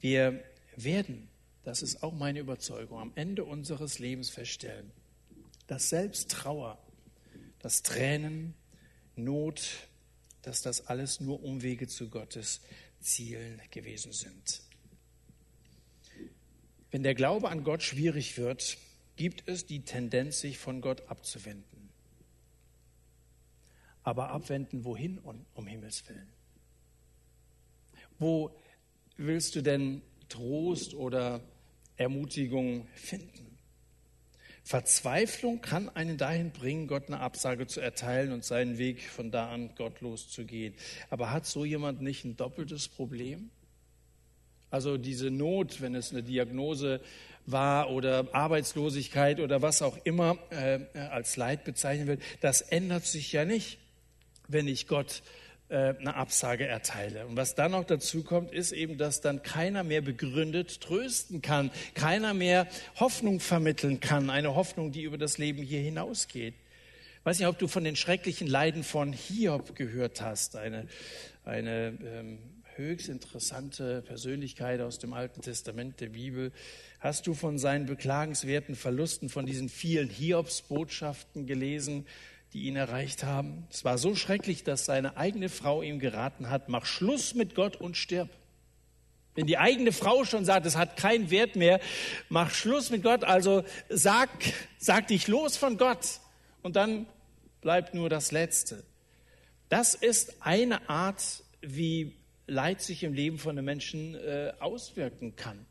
Wir werden, das ist auch meine Überzeugung, am Ende unseres Lebens feststellen, dass selbst Trauer, dass Tränen, Not, dass das alles nur Umwege zu Gottes Zielen gewesen sind. Wenn der Glaube an Gott schwierig wird, gibt es die Tendenz, sich von Gott abzuwenden. Aber abwenden wohin um, Himmels willen? Wo willst du denn Trost oder Ermutigung finden? Verzweiflung kann einen dahin bringen, Gott eine Absage zu erteilen und seinen Weg von da an gottlos zu gehen. Aber hat so jemand nicht ein doppeltes Problem? Also diese Not, wenn es eine Diagnose war oder Arbeitslosigkeit oder was auch immer äh, als Leid bezeichnet wird, das ändert sich ja nicht, wenn ich Gott äh, eine Absage erteile. Und was dann noch dazu kommt, ist eben, dass dann keiner mehr begründet trösten kann, keiner mehr Hoffnung vermitteln kann, eine Hoffnung, die über das Leben hier hinausgeht. Ich weiß nicht, ob du von den schrecklichen Leiden von Hiob gehört hast, eine, eine ähm, höchst interessante Persönlichkeit aus dem Alten Testament der Bibel. Hast du von seinen beklagenswerten Verlusten, von diesen vielen Hiobsbotschaften gelesen, die ihn erreicht haben? Es war so schrecklich, dass seine eigene Frau ihm geraten hat, mach Schluss mit Gott und stirb. Wenn die eigene Frau schon sagt, es hat keinen Wert mehr, mach Schluss mit Gott, also sag, sag dich los von Gott und dann bleibt nur das Letzte. Das ist eine Art, wie Leid sich im Leben von einem Menschen äh, auswirken kann.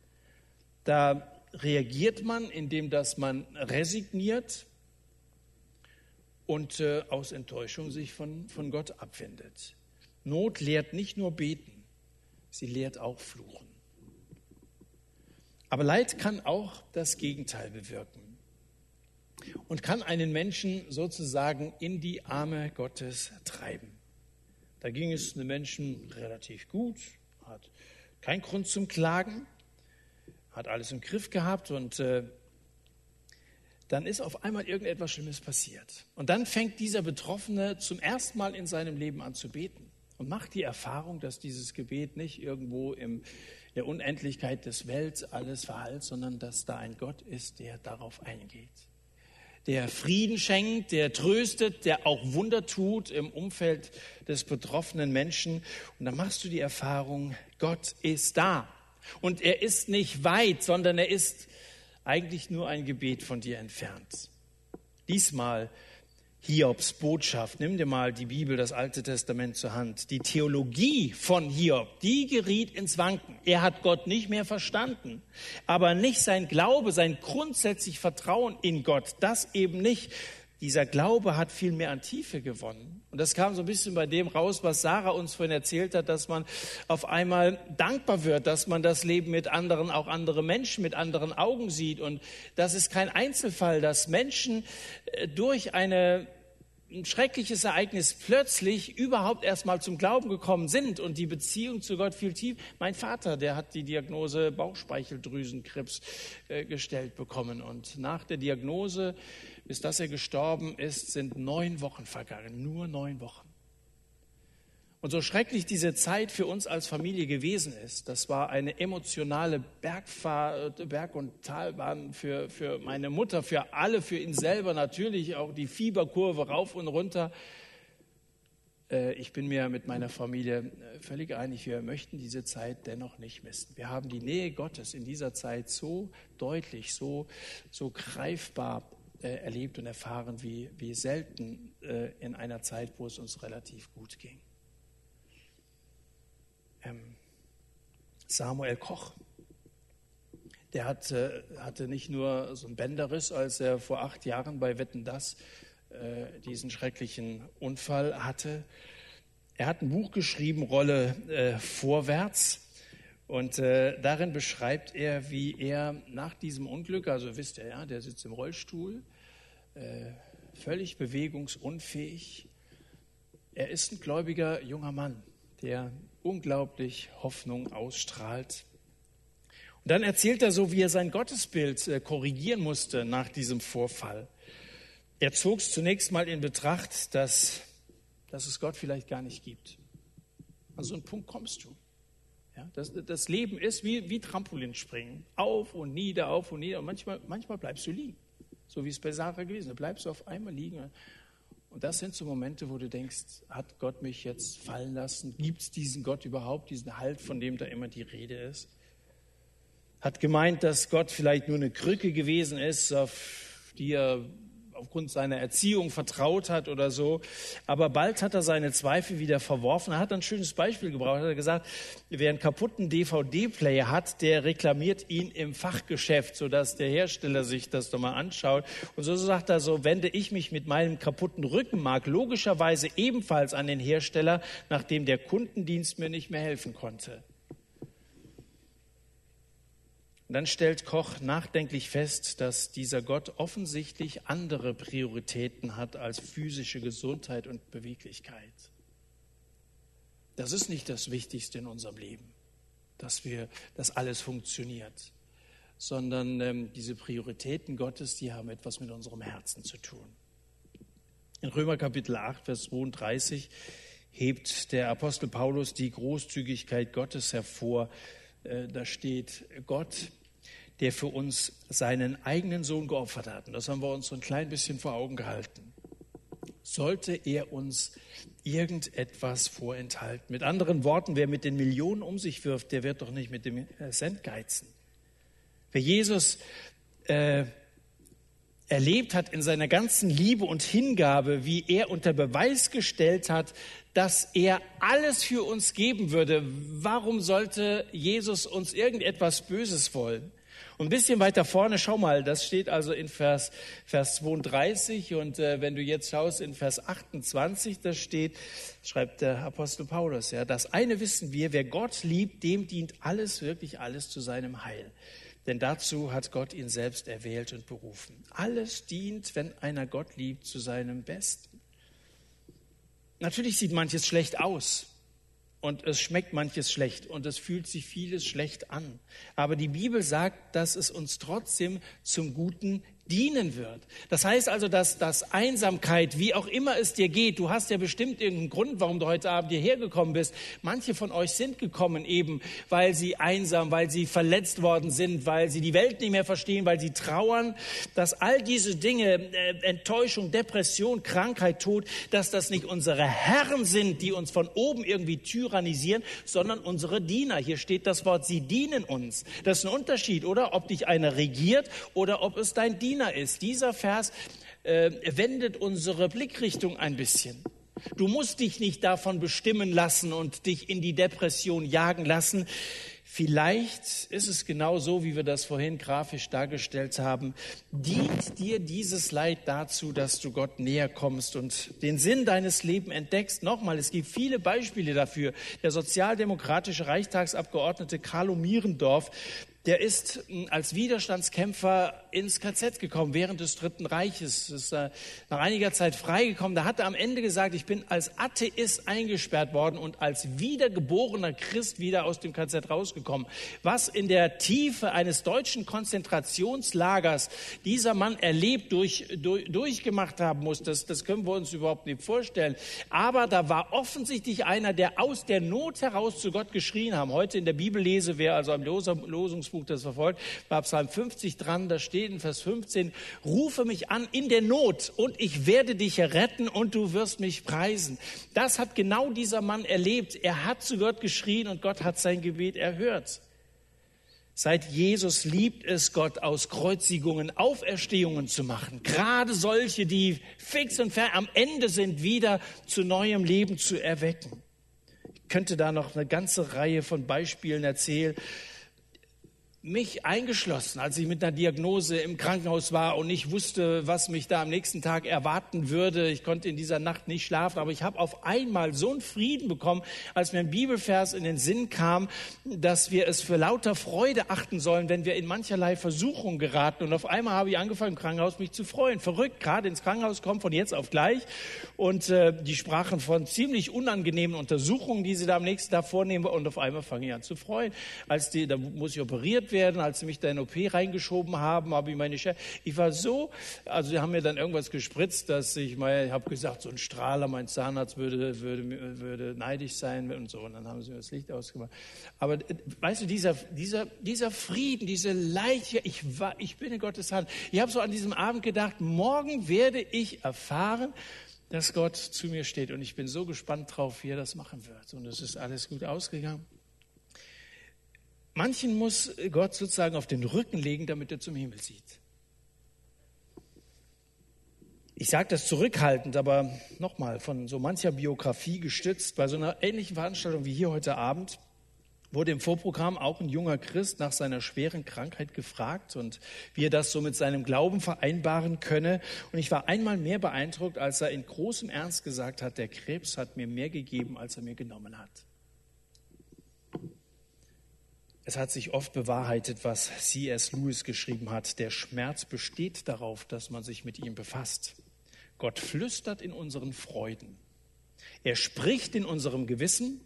Da reagiert man, indem dass man resigniert und äh, aus Enttäuschung sich von, von Gott abwendet. Not lehrt nicht nur beten, sie lehrt auch fluchen. Aber Leid kann auch das Gegenteil bewirken und kann einen Menschen sozusagen in die Arme Gottes treiben. Da ging es den Menschen relativ gut, hat keinen Grund zum Klagen, hat alles im Griff gehabt und äh, dann ist auf einmal irgendetwas Schlimmes passiert. Und dann fängt dieser Betroffene zum ersten Mal in seinem Leben an zu beten und macht die Erfahrung, dass dieses Gebet nicht irgendwo in der Unendlichkeit des Welts alles verhallt, sondern dass da ein Gott ist, der darauf eingeht der Frieden schenkt, der tröstet, der auch Wunder tut im Umfeld des betroffenen Menschen. Und dann machst du die Erfahrung, Gott ist da. Und er ist nicht weit, sondern er ist eigentlich nur ein Gebet von dir entfernt. Diesmal Hiobs Botschaft. Nimm dir mal die Bibel, das Alte Testament zur Hand. Die Theologie von Hiob, die geriet ins Wanken. Er hat Gott nicht mehr verstanden. Aber nicht sein Glaube, sein grundsätzlich Vertrauen in Gott, das eben nicht. Dieser Glaube hat viel mehr an Tiefe gewonnen. Und das kam so ein bisschen bei dem raus, was Sarah uns vorhin erzählt hat, dass man auf einmal dankbar wird, dass man das Leben mit anderen, auch andere Menschen mit anderen Augen sieht. Und das ist kein Einzelfall, dass Menschen äh, durch eine ein schreckliches Ereignis plötzlich überhaupt erst mal zum Glauben gekommen sind und die Beziehung zu Gott viel tief. Mein Vater, der hat die Diagnose Bauchspeicheldrüsenkrebs äh, gestellt bekommen und nach der Diagnose, bis dass er gestorben ist, sind neun Wochen vergangen, nur neun Wochen. Und so schrecklich diese Zeit für uns als Familie gewesen ist, das war eine emotionale Bergfahr Berg- und Talbahn für, für meine Mutter, für alle, für ihn selber natürlich, auch die Fieberkurve rauf und runter. Äh, ich bin mir mit meiner Familie äh, völlig einig, wir möchten diese Zeit dennoch nicht missen. Wir haben die Nähe Gottes in dieser Zeit so deutlich, so, so greifbar äh, erlebt und erfahren wie, wie selten in einer Zeit, wo es uns relativ gut ging ähm, Samuel Koch. Der hatte, hatte nicht nur so einen Bänderriss, als er vor acht Jahren bei Wetten Das äh, diesen schrecklichen Unfall hatte. Er hat ein Buch geschrieben, Rolle äh, vorwärts. Und äh, darin beschreibt er, wie er nach diesem Unglück, also wisst ihr ja, der sitzt im Rollstuhl, äh, völlig bewegungsunfähig. Er ist ein gläubiger junger Mann, der unglaublich Hoffnung ausstrahlt. Und dann erzählt er so, wie er sein Gottesbild äh, korrigieren musste nach diesem Vorfall. Er zog es zunächst mal in Betracht, dass, dass es Gott vielleicht gar nicht gibt. An so einen Punkt kommst du. Ja, das, das Leben ist wie, wie Trampolinspringen. Auf und nieder, auf und nieder. Und manchmal, manchmal bleibst du liegen. So wie es bei Sarah gewesen ist. Da bleibst du auf einmal liegen und das sind so Momente, wo du denkst, hat Gott mich jetzt fallen lassen? Gibt es diesen Gott überhaupt, diesen Halt, von dem da immer die Rede ist? Hat gemeint, dass Gott vielleicht nur eine Krücke gewesen ist, auf die er aufgrund seiner Erziehung vertraut hat oder so. Aber bald hat er seine Zweifel wieder verworfen. Er hat ein schönes Beispiel gebraucht. Er hat gesagt, wer einen kaputten DVD-Player hat, der reklamiert ihn im Fachgeschäft, sodass der Hersteller sich das doch mal anschaut. Und so sagt er so, wende ich mich mit meinem kaputten Rückenmark logischerweise ebenfalls an den Hersteller, nachdem der Kundendienst mir nicht mehr helfen konnte. Und dann stellt Koch nachdenklich fest, dass dieser Gott offensichtlich andere Prioritäten hat als physische Gesundheit und Beweglichkeit. Das ist nicht das Wichtigste in unserem Leben, dass wir, dass alles funktioniert, sondern ähm, diese Prioritäten Gottes, die haben etwas mit unserem Herzen zu tun. In Römer Kapitel 8, Vers 32 hebt der Apostel Paulus die Großzügigkeit Gottes hervor. Äh, da steht, Gott, der für uns seinen eigenen Sohn geopfert hat. Und das haben wir uns so ein klein bisschen vor Augen gehalten. Sollte er uns irgendetwas vorenthalten? Mit anderen Worten, wer mit den Millionen um sich wirft, der wird doch nicht mit dem äh, Cent geizen. Wer Jesus äh, erlebt hat in seiner ganzen Liebe und Hingabe, wie er unter Beweis gestellt hat, dass er alles für uns geben würde. Warum sollte Jesus uns irgendetwas Böses wollen? Und ein bisschen weiter vorne, schau mal, das steht also in Vers, Vers 32 und äh, wenn du jetzt schaust in Vers 28, da steht, schreibt der Apostel Paulus, ja, das eine wissen wir, wer Gott liebt, dem dient alles, wirklich alles zu seinem Heil. Denn dazu hat Gott ihn selbst erwählt und berufen. Alles dient, wenn einer Gott liebt, zu seinem Besten. Natürlich sieht manches schlecht aus und es schmeckt manches schlecht und es fühlt sich vieles schlecht an. Aber die Bibel sagt, dass es uns trotzdem zum Guten dienen wird. Das heißt also, dass das Einsamkeit, wie auch immer es dir geht, du hast ja bestimmt irgendeinen Grund, warum du heute Abend hierher gekommen bist. Manche von euch sind gekommen eben, weil sie einsam, weil sie verletzt worden sind, weil sie die Welt nicht mehr verstehen, weil sie trauern, dass all diese Dinge, äh, Enttäuschung, Depression, Krankheit, Tod, dass das nicht unsere Herren sind, die uns von oben irgendwie tyrannisieren, sondern unsere Diener. Hier steht das Wort, sie dienen uns. Das ist ein Unterschied, oder? Ob dich einer regiert oder ob es dein Diener Diener ist. Dieser Vers äh, wendet unsere Blickrichtung ein bisschen. Du musst dich nicht davon bestimmen lassen und dich in die Depression jagen lassen. Vielleicht ist es genau so, wie wir das vorhin grafisch dargestellt haben. Dient dir dieses Leid dazu, dass du Gott näher kommst und den Sinn deines Lebens entdeckst? Nochmal, es gibt viele Beispiele dafür. Der sozialdemokratische Reichstagsabgeordnete Carlo Mierendorf, der ist als Widerstandskämpfer ins KZ gekommen während des Dritten Reiches, ist nach einiger Zeit freigekommen. Da hat er am Ende gesagt, ich bin als Atheist eingesperrt worden und als wiedergeborener Christ wieder aus dem KZ rausgekommen. Was in der Tiefe eines deutschen Konzentrationslagers dieser Mann erlebt, durch, durch, durchgemacht haben muss, das, das können wir uns überhaupt nicht vorstellen. Aber da war offensichtlich einer, der aus der Not heraus zu Gott geschrien haben. Heute in der Bibellese, wer also am Losungsbuch Buch das verfolgt, war Psalm 50 dran, da steht in Vers 15, rufe mich an in der Not und ich werde dich retten und du wirst mich preisen. Das hat genau dieser Mann erlebt. Er hat zu Gott geschrien und Gott hat sein Gebet erhört. Seit Jesus liebt es Gott, aus Kreuzigungen Auferstehungen zu machen. Gerade solche, die fix und fair am Ende sind, wieder zu neuem Leben zu erwecken. Ich könnte da noch eine ganze Reihe von Beispielen erzählen mich eingeschlossen, als ich mit einer Diagnose im Krankenhaus war und ich wusste, was mich da am nächsten Tag erwarten würde. Ich konnte in dieser Nacht nicht schlafen, aber ich habe auf einmal so einen Frieden bekommen, als mir ein Bibelvers in den Sinn kam, dass wir es für lauter Freude achten sollen, wenn wir in mancherlei Versuchung geraten. Und auf einmal habe ich angefangen, im Krankenhaus mich zu freuen. Verrückt, gerade ins Krankenhaus kommen von jetzt auf gleich. Und äh, die sprachen von ziemlich unangenehmen Untersuchungen, die sie da am nächsten Tag vornehmen. Und auf einmal fange ich an zu freuen. Als die, da muss ich operiert werden. Als sie mich da in OP reingeschoben haben, habe ich meine Chef, ich war so, also sie haben mir dann irgendwas gespritzt, dass ich mal, ich habe gesagt, so ein Strahler, mein Zahnarzt würde, würde, würde neidisch sein und so. Und dann haben sie mir das Licht ausgemacht. Aber äh, weißt du, dieser, dieser, dieser Frieden, diese Leiche, ich war, ich bin in Gottes Hand. Ich habe so an diesem Abend gedacht, morgen werde ich erfahren, dass Gott zu mir steht. Und ich bin so gespannt drauf, wie er das machen wird. Und es ist alles gut ausgegangen. Manchen muss Gott sozusagen auf den Rücken legen, damit er zum Himmel sieht. Ich sage das zurückhaltend, aber nochmal, von so mancher Biografie gestützt, bei so einer ähnlichen Veranstaltung wie hier heute Abend wurde im Vorprogramm auch ein junger Christ nach seiner schweren Krankheit gefragt und wie er das so mit seinem Glauben vereinbaren könne. Und ich war einmal mehr beeindruckt, als er in großem Ernst gesagt hat, der Krebs hat mir mehr gegeben, als er mir genommen hat. Es hat sich oft bewahrheitet, was C.S. Lewis geschrieben hat. Der Schmerz besteht darauf, dass man sich mit ihm befasst. Gott flüstert in unseren Freuden. Er spricht in unserem Gewissen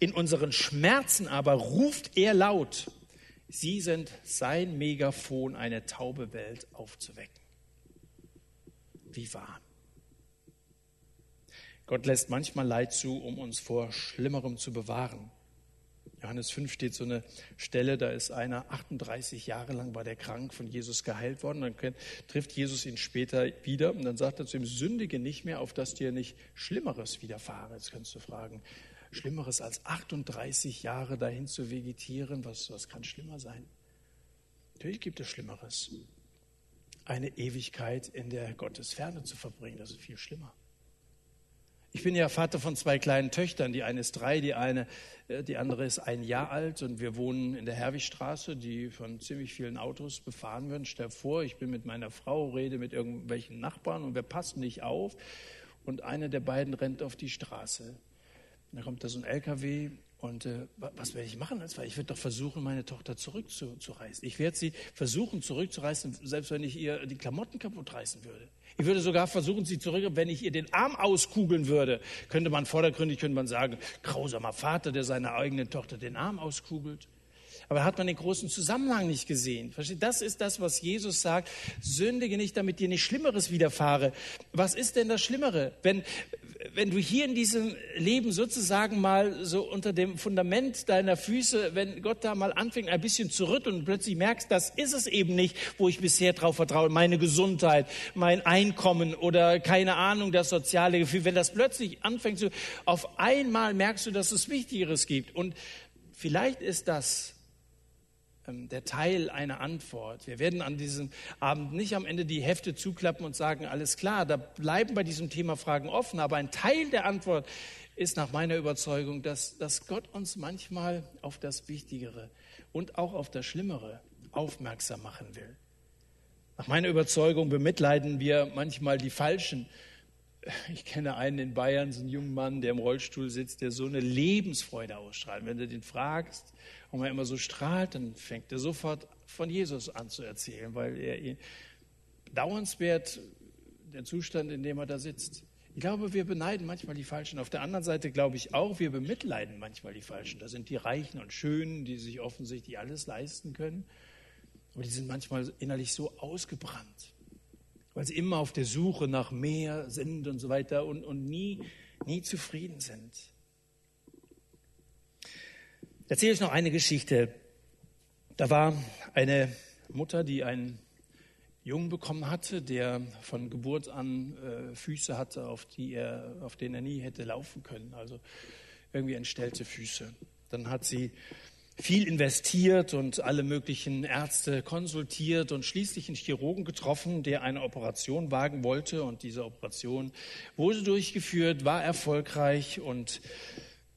In unseren Schmerzen aber ruft er laut. Sie sind sein Megafon, eine taube Welt aufzuwecken. Wie wahr. Gott lässt manchmal Leid zu, um uns vor Schlimmerem zu bewahren. Johannes 5 steht so eine Stelle, da ist einer 38 Jahre lang war der krank, von Jesus geheilt worden. Dann trifft Jesus ihn später wieder und dann sagt er zu ihm, sündige nicht mehr, auf dass dir nicht Schlimmeres widerfahre. Jetzt kannst du fragen, Schlimmeres als 38 Jahre dahin zu vegetieren, was, was kann schlimmer sein? Natürlich gibt es Schlimmeres. Eine Ewigkeit in der Gottesferne zu verbringen, das ist viel schlimmer. Ich bin ja Vater von zwei kleinen Töchtern. Die eine ist drei, die, eine, äh, die andere ist ein Jahr alt. Und wir wohnen in der Herwigstraße, die von ziemlich vielen Autos befahren wird. Stell vor, ich bin mit meiner Frau, rede mit irgendwelchen Nachbarn und wir passen nicht auf. Und einer der beiden rennt auf die Straße. Dann kommt da so ein LKW und äh, was werde ich machen? Ich werde doch versuchen, meine Tochter zurückzureißen. Ich werde sie versuchen zurückzureißen, selbst wenn ich ihr die Klamotten kaputt reißen würde. Ich würde sogar versuchen, sie zurück, wenn ich ihr den Arm auskugeln würde, könnte man vordergründig könnte man sagen, grausamer Vater, der seiner eigenen Tochter den Arm auskugelt. Aber hat man den großen Zusammenhang nicht gesehen. Versteht? Das ist das, was Jesus sagt. Sündige nicht, damit dir nicht Schlimmeres widerfahre. Was ist denn das Schlimmere? Wenn, wenn du hier in diesem Leben sozusagen mal so unter dem Fundament deiner Füße, wenn Gott da mal anfängt, ein bisschen zu rütteln und plötzlich merkst, das ist es eben nicht, wo ich bisher drauf vertraue, meine Gesundheit, mein Einkommen oder keine Ahnung, das soziale Gefühl. Wenn das plötzlich anfängt zu, auf einmal merkst du, dass es Wichtigeres gibt. Und vielleicht ist das der Teil einer Antwort. Wir werden an diesem Abend nicht am Ende die Hefte zuklappen und sagen, alles klar, da bleiben bei diesem Thema Fragen offen, aber ein Teil der Antwort ist nach meiner Überzeugung, dass, dass Gott uns manchmal auf das Wichtigere und auch auf das Schlimmere aufmerksam machen will. Nach meiner Überzeugung bemitleiden wir manchmal die Falschen. Ich kenne einen in Bayern, so einen jungen Mann, der im Rollstuhl sitzt, der so eine Lebensfreude ausstrahlt. Wenn du den fragst, und er immer so strahlt, dann fängt er sofort von Jesus an zu erzählen, weil er ihn dauernswert der Zustand, in dem er da sitzt. Ich glaube, wir beneiden manchmal die Falschen. Auf der anderen Seite glaube ich auch, wir bemitleiden manchmal die Falschen. Da sind die Reichen und Schönen, die sich offensichtlich alles leisten können. Aber die sind manchmal innerlich so ausgebrannt, weil sie immer auf der Suche nach mehr sind und so weiter und, und nie, nie zufrieden sind erzähle ich noch eine Geschichte. Da war eine Mutter, die einen Jungen bekommen hatte, der von Geburt an äh, Füße hatte, auf, die er, auf denen er nie hätte laufen können. Also irgendwie entstellte Füße. Dann hat sie viel investiert und alle möglichen Ärzte konsultiert und schließlich einen Chirurgen getroffen, der eine Operation wagen wollte. Und diese Operation wurde durchgeführt, war erfolgreich und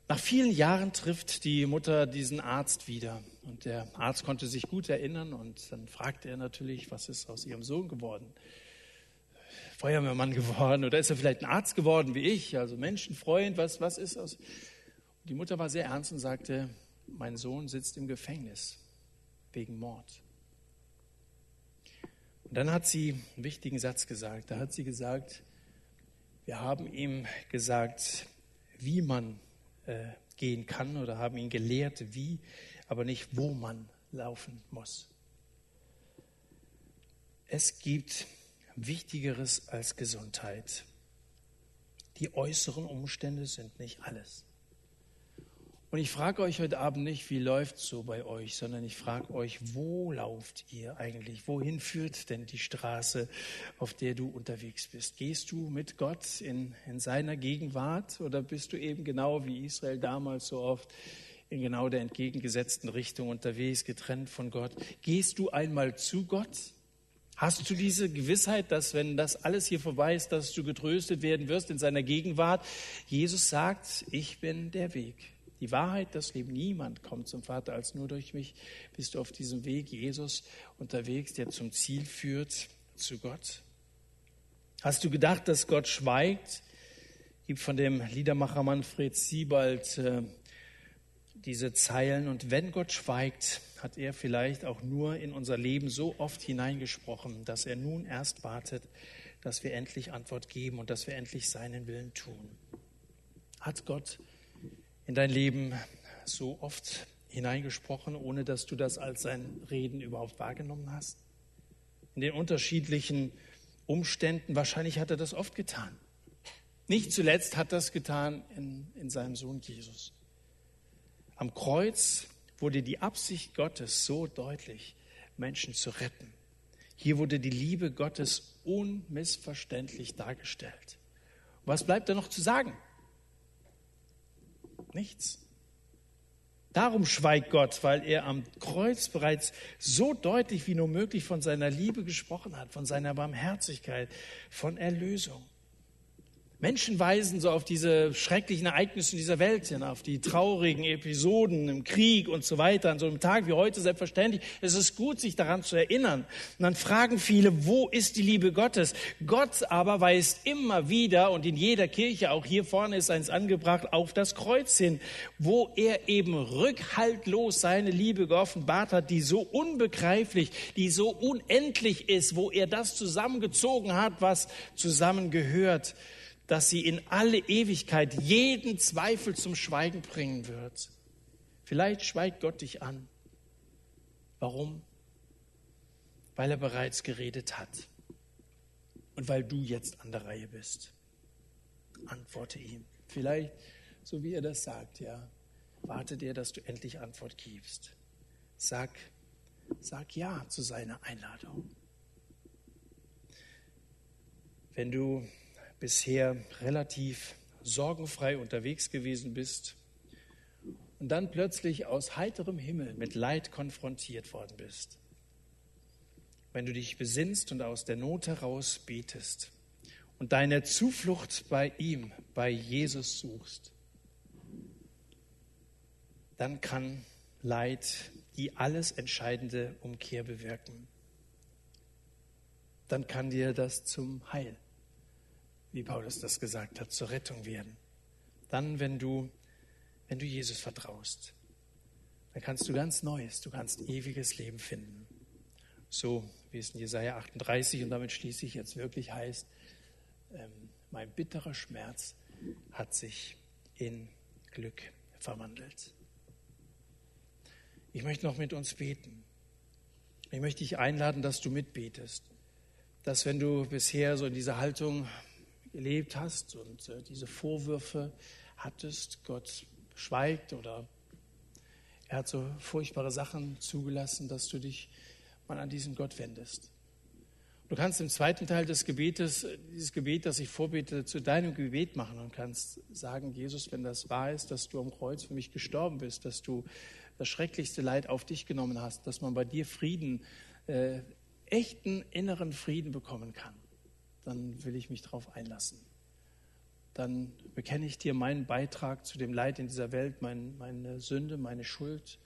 nach vielen Jahren trifft die Mutter diesen Arzt wieder. Und der Arzt konnte sich gut erinnern und dann fragte er natürlich, was ist aus ihrem Sohn geworden? Feuerwehrmann geworden oder ist er vielleicht ein Arzt geworden wie ich, also Menschenfreund, was, was ist aus? Die Mutter war sehr ernst und sagte, mein Sohn sitzt im Gefängnis wegen Mord. Und dann hat sie einen wichtigen Satz gesagt. Da hat sie gesagt, wir haben ihm gesagt, wie man äh, gehen kann oder haben ihn gelehrt, wie, aber nicht, wo man laufen muss. Es gibt Wichtigeres als Gesundheit. Die äußeren Umstände sind nicht alles. Und ich frage euch heute Abend nicht, wie läuft es so bei euch, sondern ich frage euch, wo lauft ihr eigentlich? Wohin führt denn die Straße, auf der du unterwegs bist? Gehst du mit Gott in, in seiner Gegenwart oder bist du eben genau wie Israel damals so oft in genau der entgegengesetzten Richtung unterwegs, getrennt von Gott? Gehst du einmal zu Gott? Hast du diese Gewissheit, dass wenn das alles hier vorbei ist, dass du getröstet werden wirst in seiner Gegenwart? Jesus sagt, ich bin der Weg die Wahrheit, das Leben. Niemand kommt zum Vater als nur durch mich. Bist du auf diesem Weg, Jesus, unterwegs, der zum Ziel führt, zu Gott? Hast du gedacht, dass Gott schweigt? Gibt von dem Liedermacher Manfred Siebald äh, diese Zeilen. Und wenn Gott schweigt, hat er vielleicht auch nur in unser Leben so oft hineingesprochen, dass er nun erst wartet, dass wir endlich Antwort geben und dass wir endlich seinen Willen tun. Hat Gott in dein Leben so oft hineingesprochen, ohne dass du das als sein Reden überhaupt wahrgenommen hast? In den unterschiedlichen Umständen, wahrscheinlich hat er das oft getan. Nicht zuletzt hat das getan in, in seinem Sohn Jesus. Am Kreuz wurde die Absicht Gottes so deutlich, Menschen zu retten. Hier wurde die Liebe Gottes unmissverständlich dargestellt. Was bleibt da noch zu sagen? Nichts. Darum schweigt Gott, weil er am Kreuz bereits so deutlich wie nur möglich von seiner Liebe gesprochen hat, von seiner Barmherzigkeit, von Erlösung. Menschen weisen so auf diese schrecklichen Ereignisse in dieser Welt hin, auf die traurigen Episoden im Krieg und so weiter, an so einem Tag wie heute selbstverständlich. Es ist gut, sich daran zu erinnern. Und dann fragen viele, wo ist die Liebe Gottes? Gott aber weist immer wieder und in jeder Kirche, auch hier vorne ist eins angebracht, auf das Kreuz hin, wo er eben rückhaltlos seine Liebe geoffenbart hat, die so unbegreiflich, die so unendlich ist, wo er das zusammengezogen hat, was zusammengehört dass sie in alle Ewigkeit jeden Zweifel zum Schweigen bringen wird. Vielleicht schweigt Gott dich an. Warum? Weil er bereits geredet hat und weil du jetzt an der Reihe bist. Antworte ihm. Vielleicht, so wie er das sagt, ja. Wartet er, dass du endlich Antwort gibst. Sag, sag ja zu seiner Einladung. Wenn du bisher relativ sorgenfrei unterwegs gewesen bist und dann plötzlich aus heiterem Himmel mit Leid konfrontiert worden bist. Wenn du dich besinnst und aus der Not heraus betest und deine Zuflucht bei ihm, bei Jesus suchst, dann kann Leid die alles entscheidende Umkehr bewirken. Dann kann dir das zum Heil wie Paulus das gesagt hat, zur Rettung werden. Dann, wenn du, wenn du Jesus vertraust, dann kannst du ganz Neues, du kannst ewiges Leben finden. So wie es in Jesaja 38 und damit schließe ich jetzt wirklich heißt, ähm, mein bitterer Schmerz hat sich in Glück verwandelt. Ich möchte noch mit uns beten. Ich möchte dich einladen, dass du mitbetest. Dass wenn du bisher so in dieser Haltung gelebt hast und äh, diese Vorwürfe hattest, Gott schweigt oder er hat so furchtbare Sachen zugelassen, dass du dich mal an diesen Gott wendest. Du kannst im zweiten Teil des Gebetes, äh, dieses Gebet, das ich vorbete, zu deinem Gebet machen und kannst sagen, Jesus, wenn das wahr ist, dass du am Kreuz für mich gestorben bist, dass du das schrecklichste Leid auf dich genommen hast, dass man bei dir Frieden, äh, echten inneren Frieden bekommen kann dann will ich mich darauf einlassen. Dann bekenne ich dir meinen Beitrag zu dem Leid in dieser Welt, mein, meine Sünde, meine Schuld.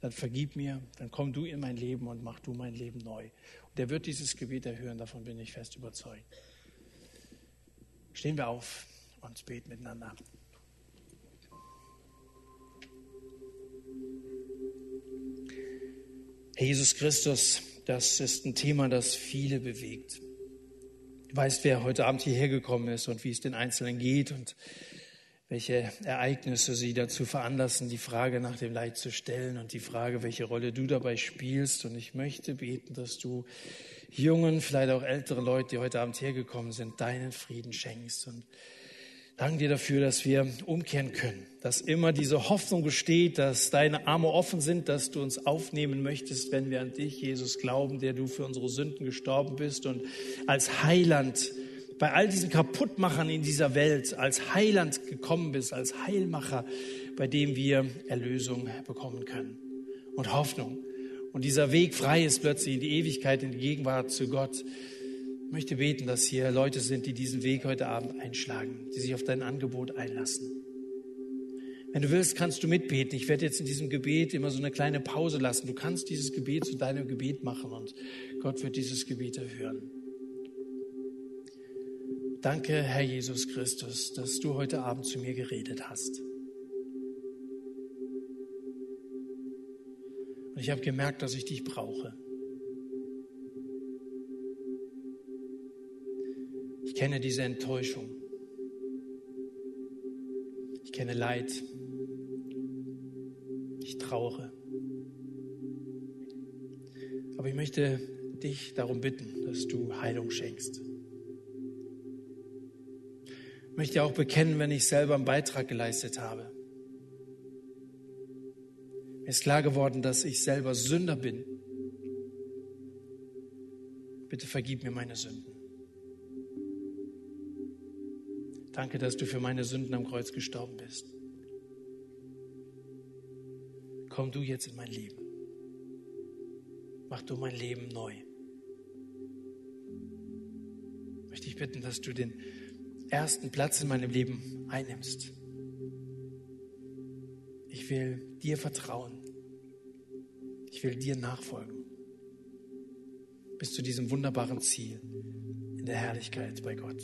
Dann vergib mir, dann komm du in mein Leben und mach du mein Leben neu. Und er wird dieses Gebet erhören, davon bin ich fest überzeugt. Stehen wir auf und beten miteinander. Herr Jesus Christus, das ist ein Thema, das viele bewegt. Weißt, wer heute Abend hierher gekommen ist und wie es den Einzelnen geht und welche Ereignisse sie dazu veranlassen, die Frage nach dem Leid zu stellen und die Frage, welche Rolle du dabei spielst. Und ich möchte beten, dass du jungen, vielleicht auch ältere Leute, die heute Abend hergekommen sind, deinen Frieden schenkst und Danke dir dafür, dass wir umkehren können, dass immer diese Hoffnung besteht, dass deine Arme offen sind, dass du uns aufnehmen möchtest, wenn wir an dich, Jesus, glauben, der du für unsere Sünden gestorben bist und als Heiland bei all diesen Kaputtmachern in dieser Welt, als Heiland gekommen bist, als Heilmacher, bei dem wir Erlösung bekommen können und Hoffnung. Und dieser Weg frei ist plötzlich in die Ewigkeit, in die Gegenwart zu Gott. Ich möchte beten, dass hier Leute sind, die diesen Weg heute Abend einschlagen, die sich auf dein Angebot einlassen. Wenn du willst, kannst du mitbeten. Ich werde jetzt in diesem Gebet immer so eine kleine Pause lassen. Du kannst dieses Gebet zu deinem Gebet machen und Gott wird dieses Gebet erhören. Danke, Herr Jesus Christus, dass du heute Abend zu mir geredet hast. Und ich habe gemerkt, dass ich dich brauche. Kenne diese Enttäuschung. Ich kenne Leid. Ich trauere. Aber ich möchte dich darum bitten, dass du Heilung schenkst. Ich möchte auch bekennen, wenn ich selber einen Beitrag geleistet habe. Mir ist klar geworden, dass ich selber Sünder bin. Bitte vergib mir meine Sünden. Danke, dass du für meine Sünden am Kreuz gestorben bist. Komm du jetzt in mein Leben. Mach du mein Leben neu. Möchte ich bitten, dass du den ersten Platz in meinem Leben einnimmst. Ich will dir vertrauen. Ich will dir nachfolgen. Bis zu diesem wunderbaren Ziel in der Herrlichkeit bei Gott.